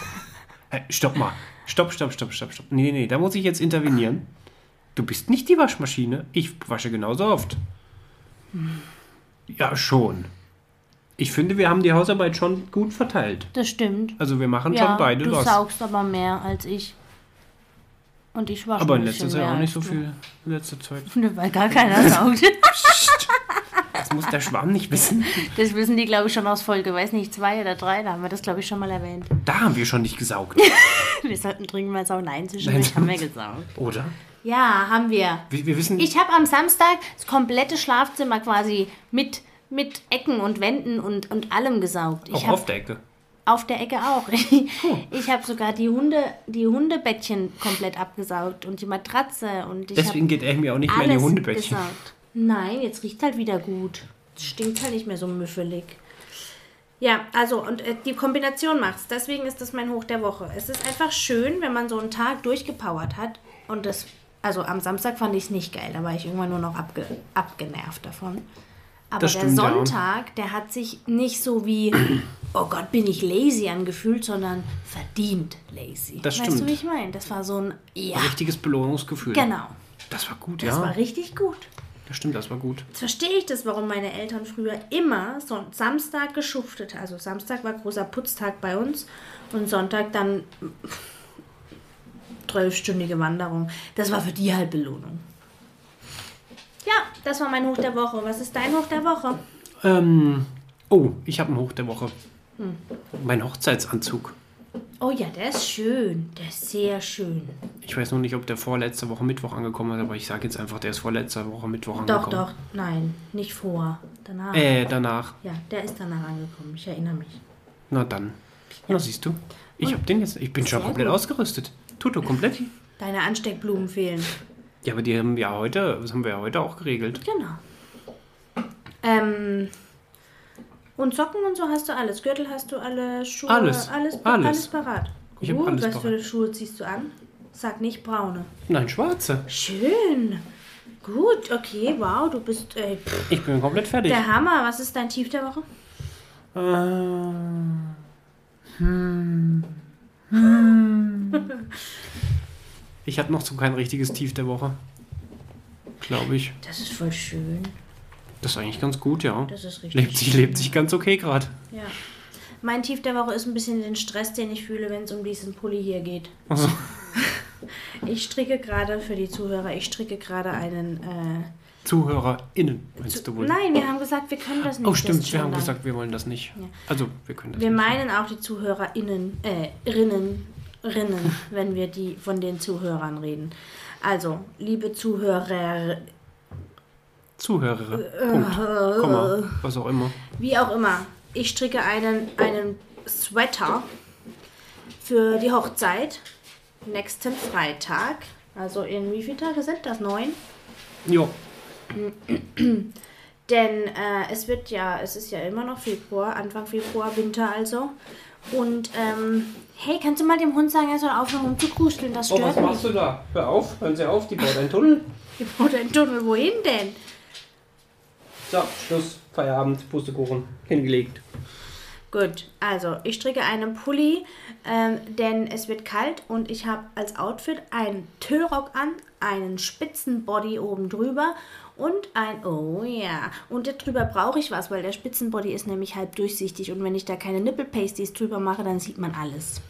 Hey, stopp mal. Stopp, stopp, stopp, stopp, stopp. Nee, nee, nee, da muss ich jetzt intervenieren. Du bist nicht die Waschmaschine. Ich wasche genauso oft. Ja, schon. Ich finde, wir haben die Hausarbeit schon gut verteilt. Das stimmt. Also wir machen Ja, schon beide du was. saugst aber mehr als ich. Und ich wasche Aber in letzter Zeit auch nicht so du. viel. In letzter Zeit. Weil gar keiner saugt. Das muss der Schwarm nicht wissen. Das wissen die, glaube ich, schon aus Folge, weiß nicht, zwei oder drei. Da haben wir das, glaube ich, schon mal erwähnt. Da haben wir schon nicht gesaugt. Wir sollten dringend mal saugen. Nein, zwischendurch haben wir gesaugt. Oder? Ja, haben wir. Wir, wir wissen. Ich habe am Samstag das komplette Schlafzimmer quasi mit, mit Ecken und Wänden und, und allem gesaugt. Ich auch auf der Ecke. auf der Ecke auch. Ich habe sogar die Hunde, die Hundebettchen komplett abgesaugt und die Matratze und ich Deswegen geht er mir auch nicht mehr in die Hundebettchen. gesaugt. Nein, jetzt riecht halt wieder gut. Es stinkt halt nicht mehr so müffelig. Ja, also und äh, die Kombination macht's. Deswegen ist das mein Hoch der Woche. Es ist einfach schön, wenn man so einen Tag durchgepowert hat und das also am Samstag fand ich es nicht geil, da war ich irgendwann nur noch abge, abgenervt davon. Aber Das der stimmt, ja. Sonntag, der hat sich nicht so wie, oh Gott, bin ich lazy angefühlt, sondern verdient lazy. Das weißt du, stimmt. wie ich meine? Das war so ein, ja, Richtiges Belohnungsgefühl. genau. Das war gut, Das ja. war richtig gut. Das stimmt, das war gut. Jetzt verstehe ich das, warum meine Eltern früher immer so Samstag geschuftet haben. Also Samstag war großer Putztag bei uns und Sonntag dann zwölfstündige Wanderung. Das war für die halt Belohnung. Ja, das war mein Hoch der Woche. Was ist dein Hoch der Woche? Ähm, oh, ich habe ein Hoch der Woche. Hm. Mein Hochzeitsanzug. Oh ja, der ist schön. Der ist sehr schön. Ich weiß noch nicht, ob der vorletzte Woche Mittwoch angekommen ist, aber ich sage jetzt einfach, der ist vorletzte Woche Mittwoch Doch, angekommen. doch. Nein, nicht vor. Danach. Äh, danach. Ja, der ist danach angekommen. Ich erinnere mich. Na dann. Na, siehst du. Ich habe den jetzt. Ich bin schon komplett gut. ausgerüstet. Tuto, komplett. Deine Ansteckblumen fehlen. Ja, aber die haben wir ja heute, das haben wir ja heute auch geregelt. Genau. Ähm, und Socken und so hast du alles. Gürtel hast du alle Schuhe. Alles. Alles, Alles. alles parat. Ich hab Gut, alles was für parat. Schuhe ziehst du an? Sag nicht braune. Nein, schwarze. Schön. Gut, okay, wow, du bist äh, pff, Ich bin komplett fertig. der Hammer. Was ist dein Tief der Woche? Äh, hm, hm. Ich hatte noch so kein richtiges Tief der Woche. Glaube ich. Das ist voll schön. Das ist eigentlich ganz gut, ja. Das ist richtig Lebt sich, schön, lebt sich ganz okay gerade. Ja. Mein Tief der Woche ist ein bisschen den Stress, den ich fühle, wenn es um diesen Pulli hier geht. Also, Ich stricke gerade für die Zuhörer, ich stricke gerade einen. Äh, ZuhörerInnen, meinst du wohl? nein, wir haben gesagt, wir können das nicht. Oh, stimmt, wir haben gesagt, wir wollen das nicht. Also, wir können das Wir nicht. meinen auch die ZuhörerInnen, äh, Rinnen, Rinnen, wenn wir die von den Zuhörern reden. Also, liebe Zuhörer, Zuhörer. Äh, Punkt. Komma. Was auch immer. wie auch immer, ich stricke einen, einen Sweater für die Hochzeit nächsten Freitag. Also in wie viele Tage sind das? Neun? Jo. Denn äh, es wird ja, es ist ja immer noch Februar, Anfang Februar, Winter also. Und ähm, hey, kannst du mal dem Hund sagen, er soll aufhören rumzukuscheln? Das Oh, stört was mich. machst du da? Hör auf, hören Sie auf, die baut einen Tunnel. Ich brauche einen Tunnel. Wohin denn? So, Schluss, Feierabend, Pustekuchen, hingelegt. Gut, also ich stricke einen Pulli, ähm, denn es wird kalt und ich habe als Outfit einen Tüllrock an, einen Spitzenbody oben drüber und ein, oh ja, und darüber brauche ich was, weil der Spitzenbody ist nämlich halb durchsichtig und wenn ich da keine Nippelpasties drüber mache, dann sieht man alles.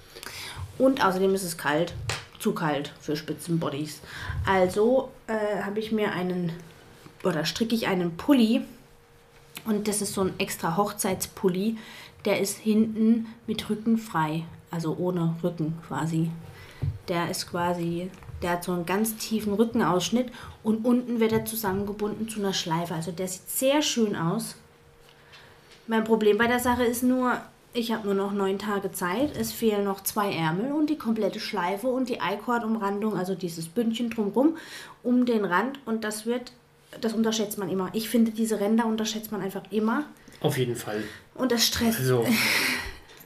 Und außerdem ist es kalt, zu kalt für Spitzenbodies. Also äh, habe ich mir einen, oder stricke ich einen Pulli und das ist so ein extra Hochzeitspulli. Der ist hinten mit Rücken frei. Also ohne Rücken quasi. Der ist quasi, der hat so einen ganz tiefen Rückenausschnitt und unten wird er zusammengebunden zu einer Schleife. Also der sieht sehr schön aus. Mein Problem bei der Sache ist nur, ich habe nur noch neun Tage Zeit. Es fehlen noch zwei Ärmel und die komplette Schleife und die I-Cord-Umrandung, also dieses Bündchen drumrum, um den Rand. Und das wird, das unterschätzt man immer. Ich finde, diese Ränder unterschätzt man einfach immer. Auf jeden Fall. Und das stresst. Also,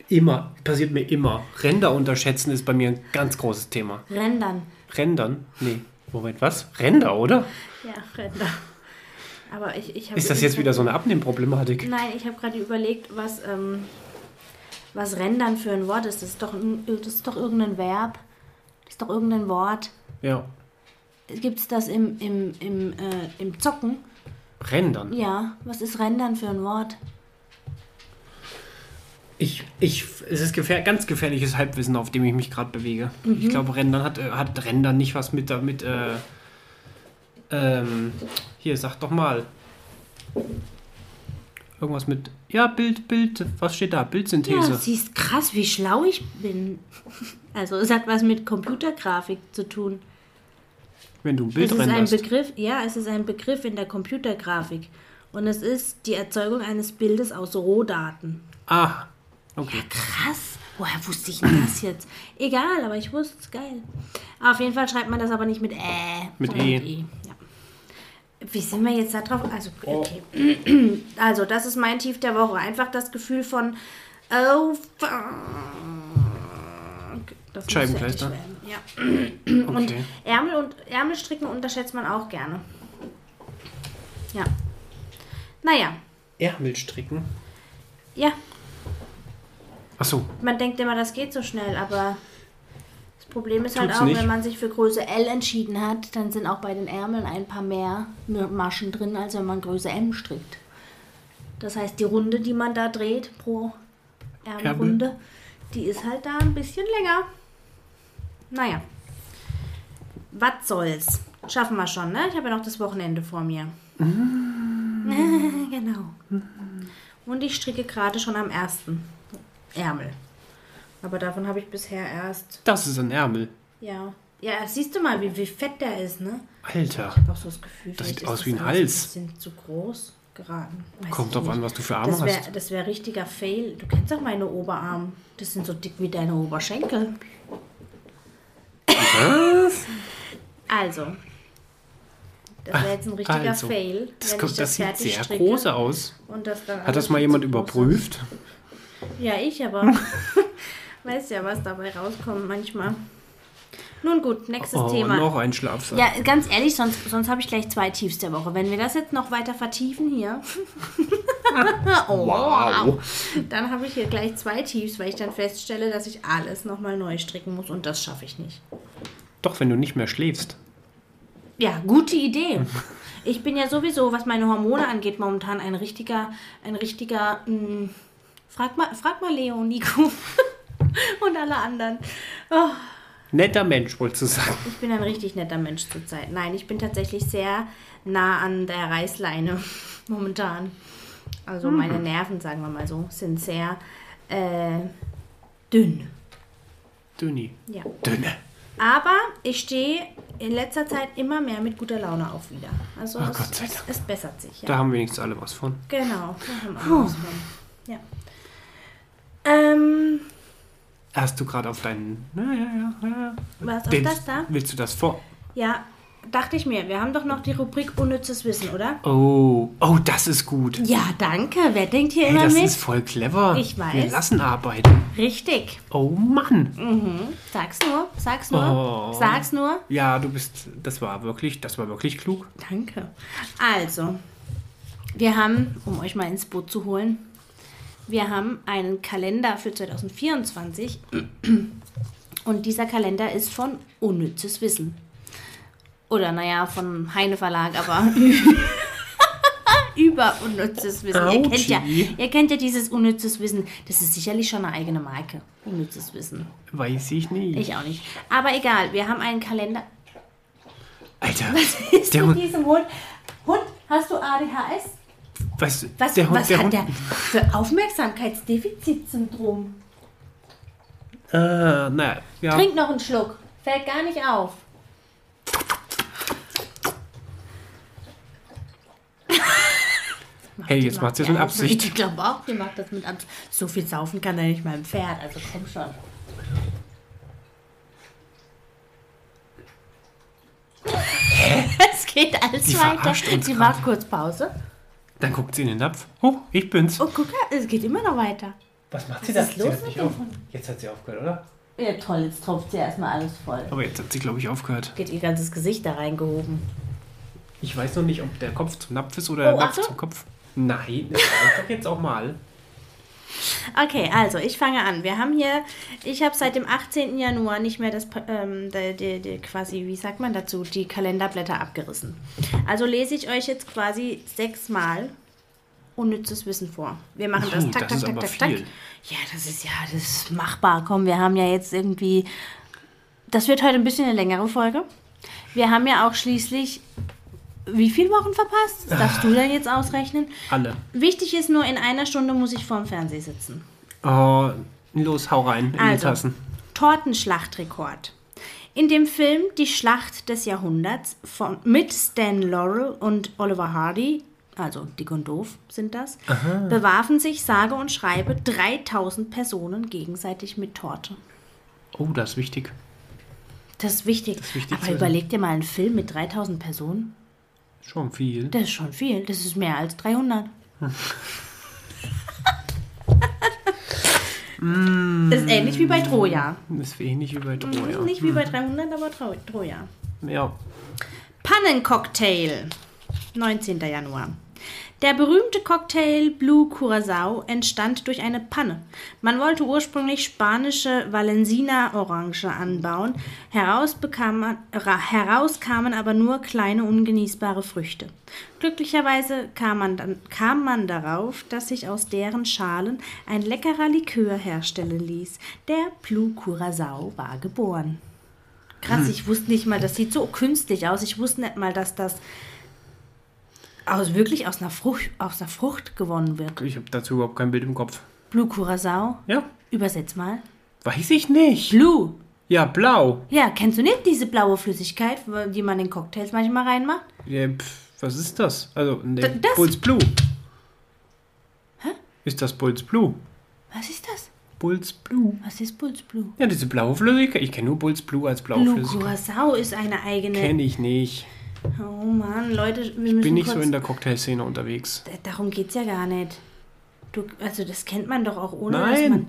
immer, passiert mir immer. Ränder unterschätzen ist bei mir ein ganz großes Thema. Rändern. Rändern? Nee. Moment, was? Ränder, oder? Ja, Ränder. Aber ich, ich habe. Ist das jetzt wieder so eine Abnehmproblematik? Nein, ich habe gerade überlegt, was, ähm, was Rändern für ein Wort ist. Das ist, doch, das ist doch irgendein Verb. Das ist doch irgendein Wort. Ja. Gibt es das im, im, im, äh, im Zocken? Rändern. Ja. Was ist Rändern für ein Wort? Ich, ich, es ist gefähr ganz gefährliches Halbwissen, auf dem ich mich gerade bewege. Ich glaube, Rändern hat, äh, hat Rändern nicht was mit damit. Äh, ähm, hier, sag doch mal. Irgendwas mit. Ja, Bild, Bild. Was steht da? Ja, Bildsynthese. siehst krass, wie schlau ich bin. Also es hat was mit Computergrafik zu tun. Wenn du ein Bild es ist ein. Begriff, ja, es ist ein Begriff in der Computergrafik. Und es ist die Erzeugung eines Bildes aus Rohdaten. Ah, okay. Krass. Woher wusste ich denn das jetzt? Egal, aber ich wusste es. Geil. Auf jeden Fall schreibt man das aber nicht mit Ä. Mit sondern E. Ja. Wie sind wir jetzt da drauf? Also, Oh. okay. Also, das ist mein Tief der Woche. Einfach das Gefühl von, oh, fuck. Das muss Scheibenkleister. Ja. Und Okay. Ärmel und Ärmelstricken unterschätzt man auch gerne. Ja. Naja. Ärmel stricken. Ja, Achso, man denkt immer, das geht so schnell, aber das Problem ist halt Tut's auch, nicht. wenn man sich für Größe L entschieden hat, dann sind auch bei den Ärmeln ein paar mehr Maschen drin, als wenn man Größe M strickt. Das heißt, die Runde, die man da dreht pro Ärmelrunde, die ist halt da ein bisschen länger. Naja. Was soll's? Schaffen wir schon, ne? Ich habe ja noch das Wochenende vor mir. genau. Und ich stricke gerade schon am ersten Ärmel. Aber davon habe ich bisher erst. das ist ein Ärmel. Ja. Ja, siehst du mal, wie, wie fett der ist, ne? Alter. Ich habe auch so das Gefühl, Das sieht ist aus wie ein Hals. Ein bisschen zu groß geraten. Weiß Kommt drauf an, was du für Arme Das wäre hast. das wär richtiger Fail. Du kennst doch meine Oberarme. Das sind so dick wie deine Oberschenkel. Also. Das wäre jetzt ein richtiger Also, Fail. Das, kommt, ich das sieht sehr groß aus. Das Hat das mal jemand groß ist. Ja, ich aber. Weiß ja, was dabei rauskommt manchmal. Nun gut, nächstes Oh, Thema. noch ein Schlafsack. Ja, ganz ehrlich, sonst, sonst habe ich gleich zwei Tiefs der Woche. Wenn wir das jetzt noch weiter vertiefen hier, oh, Wow. dann habe ich hier gleich zwei Tiefs, weil ich dann feststelle, dass ich alles nochmal neu stricken muss und das schaffe ich nicht. Doch, wenn du nicht mehr schläfst. Ja, gute Idee. Ich bin ja sowieso, was meine Hormone angeht, momentan ein richtiger, ein richtiger, mh, frag mal, frag mal Leo, Nico und alle anderen. Oh, Netter Mensch, wolltest du sagen. ich bin ein richtig netter Mensch zurzeit. Nein, ich bin tatsächlich sehr nah an der Reißleine momentan. Also meine Nerven, sagen wir mal so, sind sehr äh, dünn. Dünni. Ja. Dünne. Aber ich stehe in letzter Zeit immer mehr mit guter Laune auf wieder. Also Oh, es, es, es bessert sich. Ja. Da haben wenigstens alle was von. Genau. Da haben wir auch was von. Ja. Ähm, Hast du gerade auf deinen. Ja, ja, ja, ja. was auf Den- das da? Willst du das vor? Ja, dachte ich mir. Wir haben doch noch die Rubrik Unnützes Wissen, oder? Oh, oh, das ist gut. Ja, danke. Wer denkt hier Hey, immer das mit? ist voll clever. Ich weiß. Wir lassen arbeiten. Richtig. Oh Mann. Mhm. Sag's nur. Sag's nur. Oh. Sag's nur. Ja, du bist. Das war wirklich, das war wirklich klug. Danke. Also, wir haben, um euch mal ins Boot zu holen, wir haben einen Kalender für 2024 und dieser Kalender ist von Unnützes Wissen. Oder naja, von Heine Verlag, aber über unnützes Wissen. Ihr kennt, ja, ihr kennt ja dieses unnützes Wissen. Das ist sicherlich schon eine eigene Marke. Unnützes Wissen. Weiß ich nicht. Ich auch nicht. Aber egal, wir haben einen Kalender. Alter. Ist der mit diesem Hund? Hund, hast du ADHS? Was, Was, der Hund, was der hat Hund. der für Aufmerksamkeitsdefizitsyndrom? Äh, naja, ja. Trink noch einen Schluck. Fällt gar nicht auf. Hey, jetzt macht sie es mit Absicht. Ich glaube auch, die macht das mit Absicht. So viel saufen kann er nicht mal im Pferd, also komm schon. Es geht alles Die weiter. Sie macht kurz Pause. Dann guckt sie in den Napf. Oh, ich bin's. Oh, guck mal, es geht immer noch weiter. Was macht sie Was da? ist Sie los mit nicht dem auf. Hund? Jetzt hat sie aufgehört, oder? Ja, toll, jetzt tropft sie erstmal alles voll. Aber jetzt hat sie, glaube ich, aufgehört. Geht ihr ganzes Gesicht da reingehoben. Ich weiß noch nicht, ob der Kopf zum Napf ist oder der Oh, Napf Achtung. zum Kopf. Nein, das reicht doch jetzt auch mal. Okay, also ich fange an. Wir haben hier, ich habe seit dem 18. Januar nicht mehr das, ähm, die, die, die, quasi, wie sagt man dazu, die Kalenderblätter abgerissen. Also lese ich euch jetzt quasi sechsmal unnützes Wissen vor. Wir machen das Oh, tak, das tak, ist tak, aber tak, tak. viel. Ja, das ist ja, das ist machbar. Komm, wir haben ja jetzt irgendwie, das wird heute ein bisschen eine längere Folge. Wir haben ja auch schließlich, wie viele Wochen verpasst? Das darfst du dann jetzt ausrechnen. Alle. Wichtig ist nur, in einer Stunde muss ich vorm Fernseher sitzen. Oh, los, hau rein in die Also, Tassen. Tortenschlachtrekord. In dem Film Die Schlacht des Jahrhunderts von, mit Stan Laurel und Oliver Hardy, also Dick und Doof sind das, bewarfen sich sage und schreibe 3000 Personen gegenseitig mit Torte. Oh, das ist wichtig. Das ist wichtig. ist wichtig Aber überleg dir mal einen Film mit 3000 Personen. Schon viel. Das ist schon viel. Das ist mehr als 300. das ist ähnlich wie bei Troja. Das ist ähnlich wie bei Troja. Nicht wie bei 300, aber Tro Troja. Ja. Pannencocktail. 19. Januar. Der berühmte Cocktail Blue Curacao entstand durch eine Panne. Man wollte ursprünglich spanische Valensina Orange anbauen. Heraus, bekam heraus kamen aber nur kleine ungenießbare Früchte. Glücklicherweise kam man, dann, kam man darauf, dass sich aus deren Schalen ein leckerer Likör herstellen ließ. Der Blue Curacao war geboren. Krass, ich wusste nicht mal, das sieht so künstlich aus. Ich wusste nicht mal, dass das aus, wirklich aus einer, Frucht, aus einer Frucht gewonnen wird. Ich habe dazu überhaupt kein Bild im Kopf. Blue Curacao, Ja. übersetz mal. Weiß ich nicht. Blue. Ja, blau. Ja, kennst du nicht diese blaue Flüssigkeit, die man in Cocktails manchmal reinmacht? Ja, pf, was ist das? Also, ne, D- das- Bulls Blue. Hä? Ist das Bulls Blue? Was ist das? Bulls Blue. Was ist Bulls Blue? Ja, diese blaue Flüssigkeit. Ich kenne nur Bulls Blue als blaue Blue Flüssigkeit. Curacao ist eine eigene. Kenne ich nicht. Oh Mann, Leute, wir müssen Bin nicht so in der Cocktailszene unterwegs. Darum geht's ja gar nicht. Du, also das kennt man doch auch ohne, dass Nein. man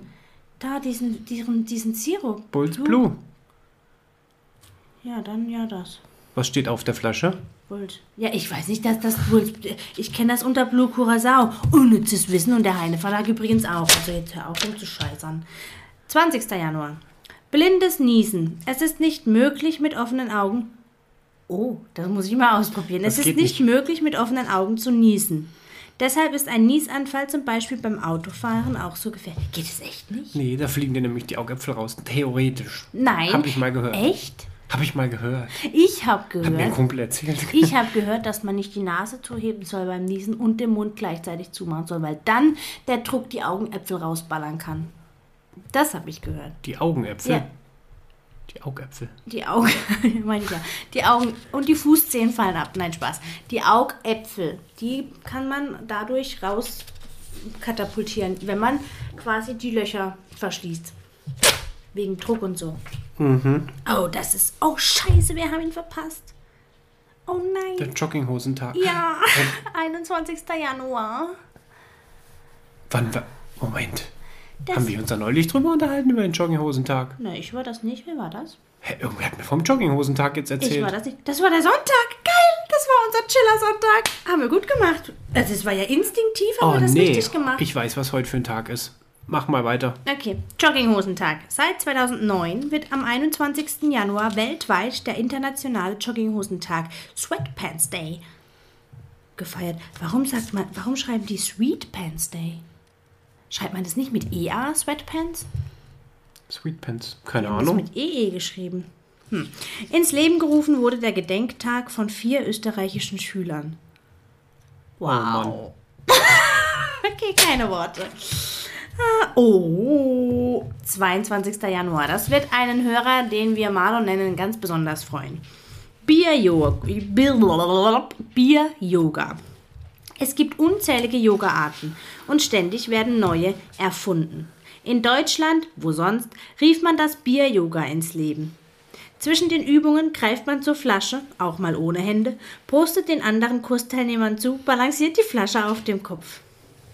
da diesen, diesen, diesen Sirup. Bulls Blue. Ja, dann ja das. Was steht auf der Flasche? Bulls. Ja, ich weiß nicht, dass das Bulls. Ich kenne das unter Blue Curacao. Unnützes Wissen und der Heine Verlag übrigens auch. Also jetzt hör auf, um zu scheißern. 20. Januar. Blindes Niesen. Es ist nicht möglich, mit offenen Augen. Oh, das muss ich mal ausprobieren. Das es ist geht nicht möglich, mit offenen Augen zu niesen. Deshalb ist ein Niesanfall zum Beispiel beim Autofahren auch so gefährlich. Geht es echt nicht? Nee, da fliegen dir nämlich die Augäpfel raus. Theoretisch. Nein. Hab ich mal gehört. Echt? Habe ich mal gehört. Ich habe Hat mir ein gehört. Kumpel erzählt. Ich habe gehört, dass man nicht die Nase zuheben soll beim Niesen und den Mund gleichzeitig zumachen soll, weil dann der Druck die Augenäpfel rausballern kann. Das habe ich gehört. Die Augenäpfel. Ja. Die Augäpfel. Die Augen, meine ich ja. Die Augen und die Fußzehen fallen ab. Nein, Spaß. Die Augäpfel, die kann man dadurch raus katapultieren, wenn man quasi die Löcher verschließt. Wegen Druck und so. Oh, das ist. Oh, Scheiße, wir haben ihn verpasst. Oh Der nein. Jogginghosentag. Ja, 21. Januar. Wann war. Moment. Das, Haben wir uns da neulich drüber unterhalten über den Jogginghosentag? Na, ich war das nicht. Wer war das? Hä, irgendwer hat mir vom Jogginghosentag jetzt Ich erzählt. war das nicht. Das war der Sonntag. Geil. Das war unser Chiller-Sonntag. Haben wir gut gemacht. Also, es war ja instinktiv, haben oh wir das nee. richtig gemacht. Ich weiß, was heute für ein Tag ist. Mach mal weiter. Okay, Jogginghosentag. Seit 2009 wird am 21. Januar weltweit der internationale Jogginghosentag Sweatpants Day gefeiert. Warum sagt man, warum schreiben die Sweet Pants Day? Schreibt man das nicht mit EA, Sweatpants? Sweetpants. Keine Das ist Ahnung. mit EE geschrieben. Hm. Ins Leben gerufen wurde der Gedenktag von vier österreichischen Schülern. Oh Mann. Okay, keine Worte. Ah, Oh, 22. Januar. Das wird einen Hörer, den wir Marlon nennen, ganz besonders freuen. Bier-Yoga. Bier-Yoga. Es gibt unzählige Yoga-Arten und ständig werden neue erfunden. In Deutschland, wo sonst, rief man das Bier-Yoga ins Leben. Zwischen den Übungen greift man zur Flasche, auch mal ohne Hände, prostet den anderen Kursteilnehmern zu, balanciert die Flasche auf dem Kopf.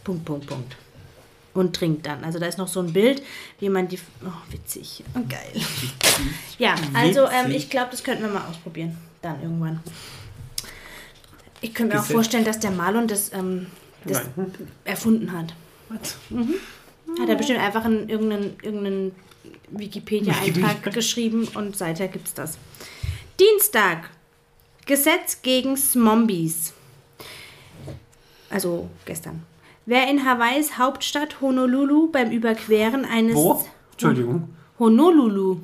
Punkt, Punkt, Punkt. Und trinkt dann. Also da ist noch so ein Bild, wie man die... Oh, witzig. Oh, geil. Ja, also ähm, ich glaube, das könnten wir mal ausprobieren. Dann irgendwann. Ich könnte mir auch vorstellen, dass der Marlon das, ähm, das erfunden hat. Was? Hat er bestimmt einfach in irgendeinen, irgendeinen Wikipedia-Eintrag Wikipedia. geschrieben und seither gibt's das. Dienstag. Gesetz gegen Zombies. Also gestern. Wer in Hawaiis Hauptstadt Honolulu beim Überqueren eines... Wo? Entschuldigung. Honolulu.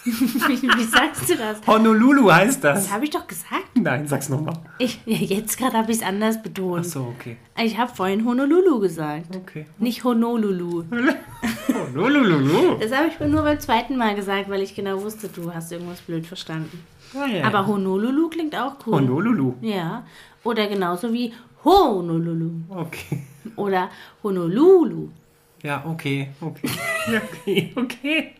wie, wie sagst du das? Honolulu heißt das. Das habe ich doch gesagt. Nein, sag's nochmal. Ich, jetzt gerade habe ich es anders betont. Ach so, okay. Ich habe vorhin Honolulu gesagt. Okay. Nicht Honolulu. Honolulu. Das habe ich nur beim zweiten Mal gesagt, weil ich genau wusste, du hast irgendwas blöd verstanden. Ah, ja. Aber Honolulu klingt auch cool. Honolulu. Ja. Oder genauso wie Honolulu. Okay. Oder Honolulu. Ja, okay. Okay. Okay. Okay.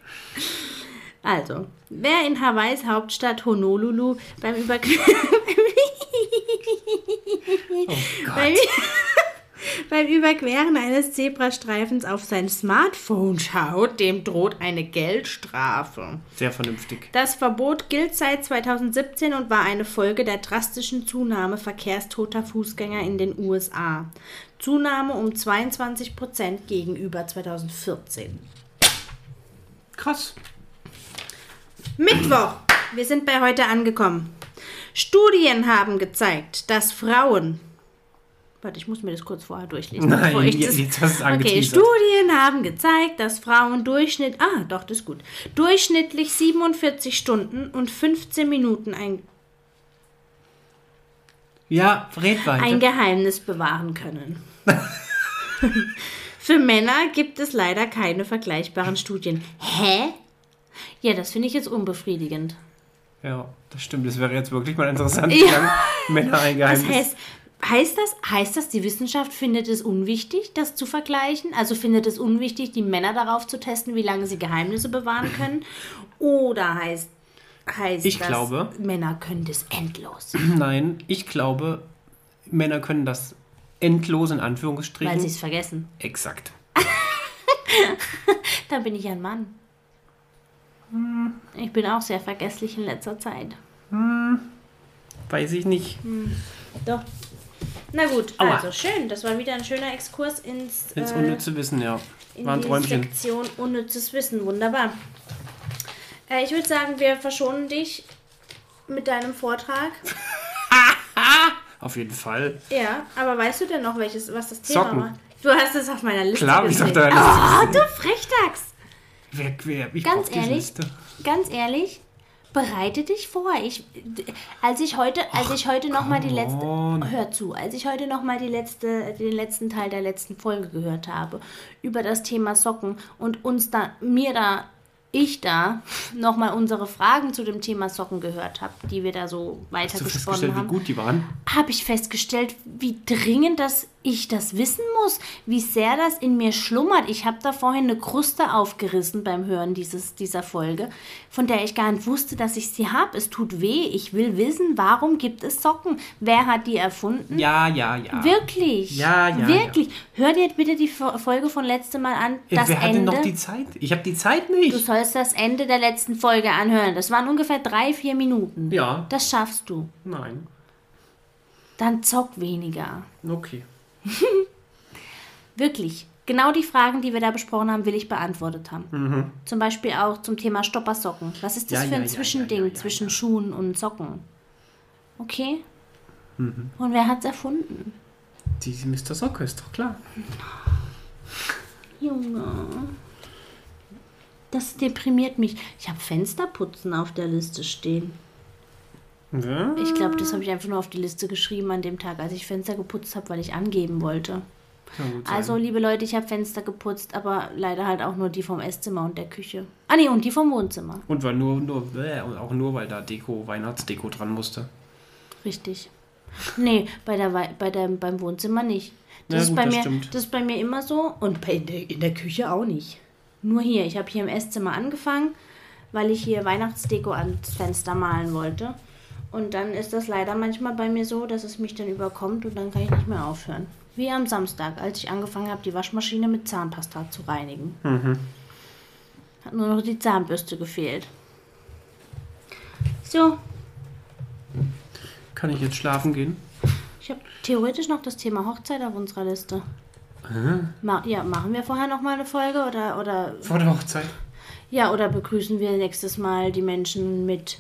Also, wer in Hawaiis Hauptstadt Honolulu beim Überqueren. Oh beim, beim Überqueren eines Zebrastreifens auf sein Smartphone schaut, dem droht eine Geldstrafe. Sehr vernünftig. Das Verbot gilt seit 2017 und war eine Folge der drastischen Zunahme verkehrstoter Fußgänger in den USA. Zunahme um 22 Prozent gegenüber 2014. Krass. Mittwoch. Wir sind bei heute angekommen. Studien haben gezeigt, dass Frauen. Warte, ich muss mir das kurz vorher durchlesen. Nein, bevor ich jetzt- das, jetzt hast Okay. Studien haben gezeigt, dass Frauen Durchschnitt. Ah, doch, das ist gut. Durchschnittlich 47 Stunden und 15 Minuten ein, Ja, red weiter. ein Geheimnis bewahren können. Für Männer gibt es leider keine vergleichbaren Studien. Hä? Ja, das finde ich jetzt unbefriedigend. ja, das stimmt. Das wäre jetzt wirklich mal interessant, Ja. Männer ein Geheimnis... heißt, heißt das, heißt das, die Wissenschaft findet es unwichtig, das zu vergleichen? Also findet es unwichtig, die Männer darauf zu testen, wie lange sie Geheimnisse bewahren können? Oder heißt, heißt Ich das, glaube- Männer können das endlos, Nein, ich glaube, Männer können das endlos in Anführungsstrichen. weil sie es vergessen. Exakt. Da bin ich ein Mann. Ich bin auch sehr vergesslich in letzter Zeit. Weiß ich nicht. Doch. Na gut, Aua. also schön. Das war wieder ein schöner Exkurs ins, Ins äh, unnütze Wissen, ja. in War ein die Träumchen. Sektion unnützes Wissen. Wunderbar. Äh, ich würde sagen, wir verschonen dich mit deinem Vortrag. Auf jeden Fall. Ja, aber weißt du denn noch, welches, was das Thema Socken. war? Du hast es auf meiner Liste Klar, ich auf deiner Liste Oh, du Frechdachs! Wer, wer, ich Ganz ehrlich, ganz ehrlich, bereite dich vor. Ich, als ich heute, als ich heute noch mal die letzte, on. hör zu, als ich heute noch mal die letzte, den letzten Teil der letzten Folge gehört habe über das Thema Socken und uns da, mir da, ich da noch mal unsere Fragen zu dem Thema Socken gehört habe, die wir da so weitergesponnen festgestellt, wie haben gut die waren? habe ich festgestellt, wie dringend das ich das wissen muss, wie sehr das in mir schlummert. Ich habe da vorhin eine Kruste aufgerissen beim Hören dieses, dieser Folge, von der ich gar nicht wusste, dass ich sie habe. Es tut weh. Ich will wissen, warum gibt es Socken? Wer hat die erfunden? Ja, ja, ja. Wirklich? Ja, ja, Wirklich. Hör dir bitte die Fo- Folge von letztem Mal an. Ja, Das Wer hat denn Ende. noch die Zeit? Ich habe die Zeit Du nicht. Sollst das Ende der letzten Folge anhören. Das waren ungefähr drei, vier Minuten. Ja. Das schaffst du. Nein. Dann zock weniger. Okay. Wirklich. Genau die Fragen, die wir da besprochen haben, will ich beantwortet haben. Zum Beispiel auch zum Thema Stoppersocken. Was ist das Mhm. Ja, für ein ja, Zwischending ja, zwischen Schuhen und Socken? Okay? Und wer hat's erfunden? Die die Mr. Socke ist doch klar. Junge. Das deprimiert mich. Ich habe Fensterputzen auf der Liste stehen. Ja? Ich glaube, das habe ich einfach nur auf die Liste geschrieben an dem Tag, als ich Fenster geputzt habe, weil ich angeben wollte. Also, liebe Leute, ich habe Fenster geputzt, aber leider halt auch nur die vom Esszimmer und der Küche. Ah, nee, und die vom Wohnzimmer. Und war nur, nur, äh, und auch nur, weil da Deko, Weihnachtsdeko dran musste. Richtig. Nee, bei der, bei der, beim Wohnzimmer nicht. Das, Ja, ist gut, bei das mir, stimmt. das ist bei mir immer so und bei der, in der Küche auch nicht. Nur hier. Ich habe hier im Esszimmer angefangen, weil ich hier Weihnachtsdeko ans Fenster malen wollte. Und dann ist das leider manchmal bei mir so, dass es mich dann überkommt und dann kann ich nicht mehr aufhören. Wie am Samstag, als ich angefangen habe, die Waschmaschine mit Zahnpasta zu reinigen. Mhm. Hat nur noch die Zahnbürste gefehlt. So, Kann ich jetzt schlafen gehen? Ich habe theoretisch noch das Thema Hochzeit auf unserer Liste. Ma ja, machen wir vorher noch mal eine Folge oder oder Vor der Hochzeit. ja oder begrüßen wir nächstes Mal die Menschen mit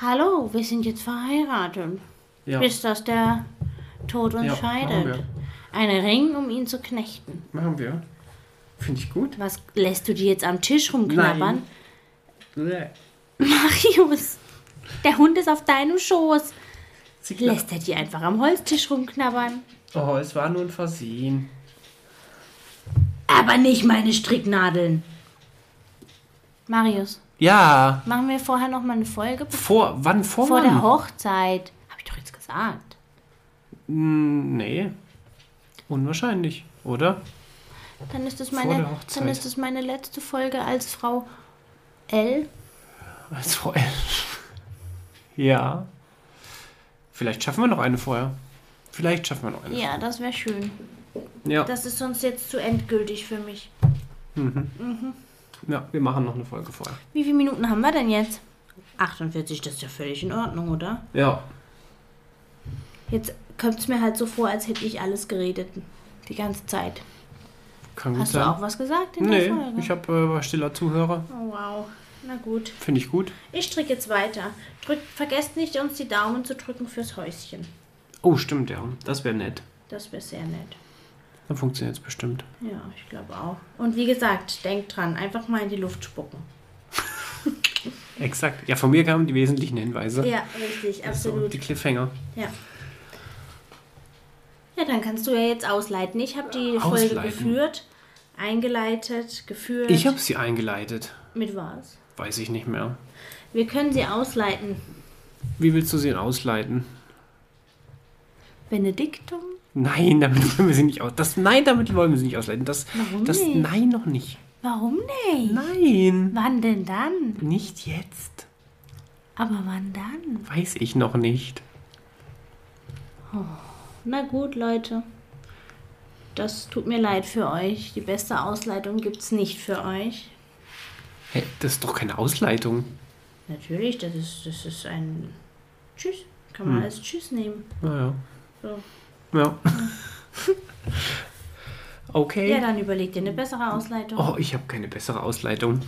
Hallo, wir sind jetzt verheiratet. Ja. Bis dass der Tod uns Ja, scheidet. Ein Ring, um ihn zu knechten. Machen wir. Finde ich gut. Was lässt du dir jetzt am Tisch rumknabbern? Bäh. Marius, der Hund ist auf deinem Schoß. Sie Lässt er dir einfach am Holztisch rumknabbern? Oh, es war nur ein Versehen. Aber nicht meine Stricknadeln. Marius, Ja. machen wir vorher noch mal eine Folge Vor, wann? Vor, vor wann? der Hochzeit? Habe ich doch jetzt gesagt. Hm, nee. Unwahrscheinlich, oder? Dann ist es Vor meine, der Hochzeit. dann ist es meine letzte Folge als Frau L. Als vorher. ja. Vielleicht schaffen wir noch eine vorher. Vielleicht schaffen wir noch eine. Ja, das wäre schön. Ja. Das ist sonst jetzt zu endgültig für mich. ja, wir machen noch eine Folge vorher. Wie viele Minuten haben wir denn jetzt? 48, das ist ja völlig in Ordnung, oder? Ja. Jetzt kommt es mir halt so vor, als hätte ich alles geredet. Die ganze Zeit. Kann Hast du sein. auch was gesagt in nee, der Folge? ich habe äh, war stiller Zuhörer. Oh, wow. Na gut. Finde ich gut. Ich stricke jetzt weiter. Drückt, vergesst nicht, uns die Daumen zu drücken fürs Häuschen. Oh, stimmt, ja. Das wäre nett. Das wäre sehr nett. Dann funktioniert es bestimmt. Ja, ich glaube auch. Und wie gesagt, denkt dran, einfach mal in die Luft spucken. Exakt. Ja, von mir kamen die wesentlichen Hinweise. Ja, richtig, So, absolut. die Cliffhanger. Ja. Ja, dann kannst du ja jetzt ausleiten. Ich habe die Folge Ausleiten? geführt, eingeleitet, geführt. Ich habe sie eingeleitet. Mit was? Weiß ich nicht mehr. Wir können sie ausleiten. Wie willst du sie ausleiten? Benediktum? Nein, damit wollen wir sie nicht aus. Das, nein, damit wollen wir sie nicht ausleiten. Das, Warum das, nicht? Nein, noch nicht. Warum nicht? Nein. Wann denn dann? Nicht jetzt. Aber wann dann? Weiß ich noch nicht. Na gut, Leute. Das tut mir leid für euch. Die beste Ausleitung gibt's nicht für euch. Hä, das ist doch keine Ausleitung. Natürlich, das ist, das ist ein Tschüss. Kann man als Tschüss nehmen. Naja. So. Ja. okay. Ja, dann überleg dir eine bessere Ausleitung. Oh, ich habe keine bessere Ausleitung.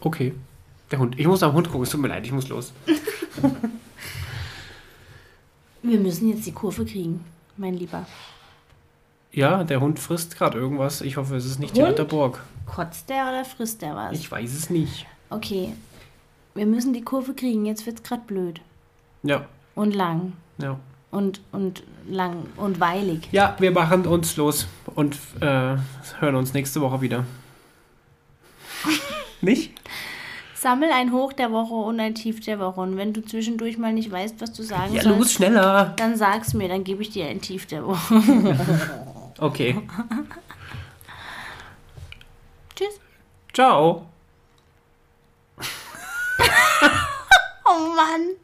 Okay. Der Hund. Ich muss am Hund gucken. Es tut mir leid, ich muss los. Wir müssen jetzt die Kurve kriegen, mein Lieber. Ja, der Hund frisst gerade irgendwas. Ich hoffe, es ist nicht die Hund? alte Burg. Kotzt der oder frisst der was? Ich weiß es nicht. Okay. Wir müssen die Kurve kriegen. Jetzt wird's gerade blöd. Ja, Und lang. ja. Und, und lang und weilig. Ja, wir machen uns los und äh, hören uns nächste Woche wieder. nicht? Sammel ein Hoch der Woche und ein Tief der Woche. Und wenn du zwischendurch mal nicht weißt, was du sagen Ja, sollst, los, schneller. dann sag's mir, dann gebe ich dir ein Tief der Woche. Okay. Tschüss. Ciao. Oh Mann.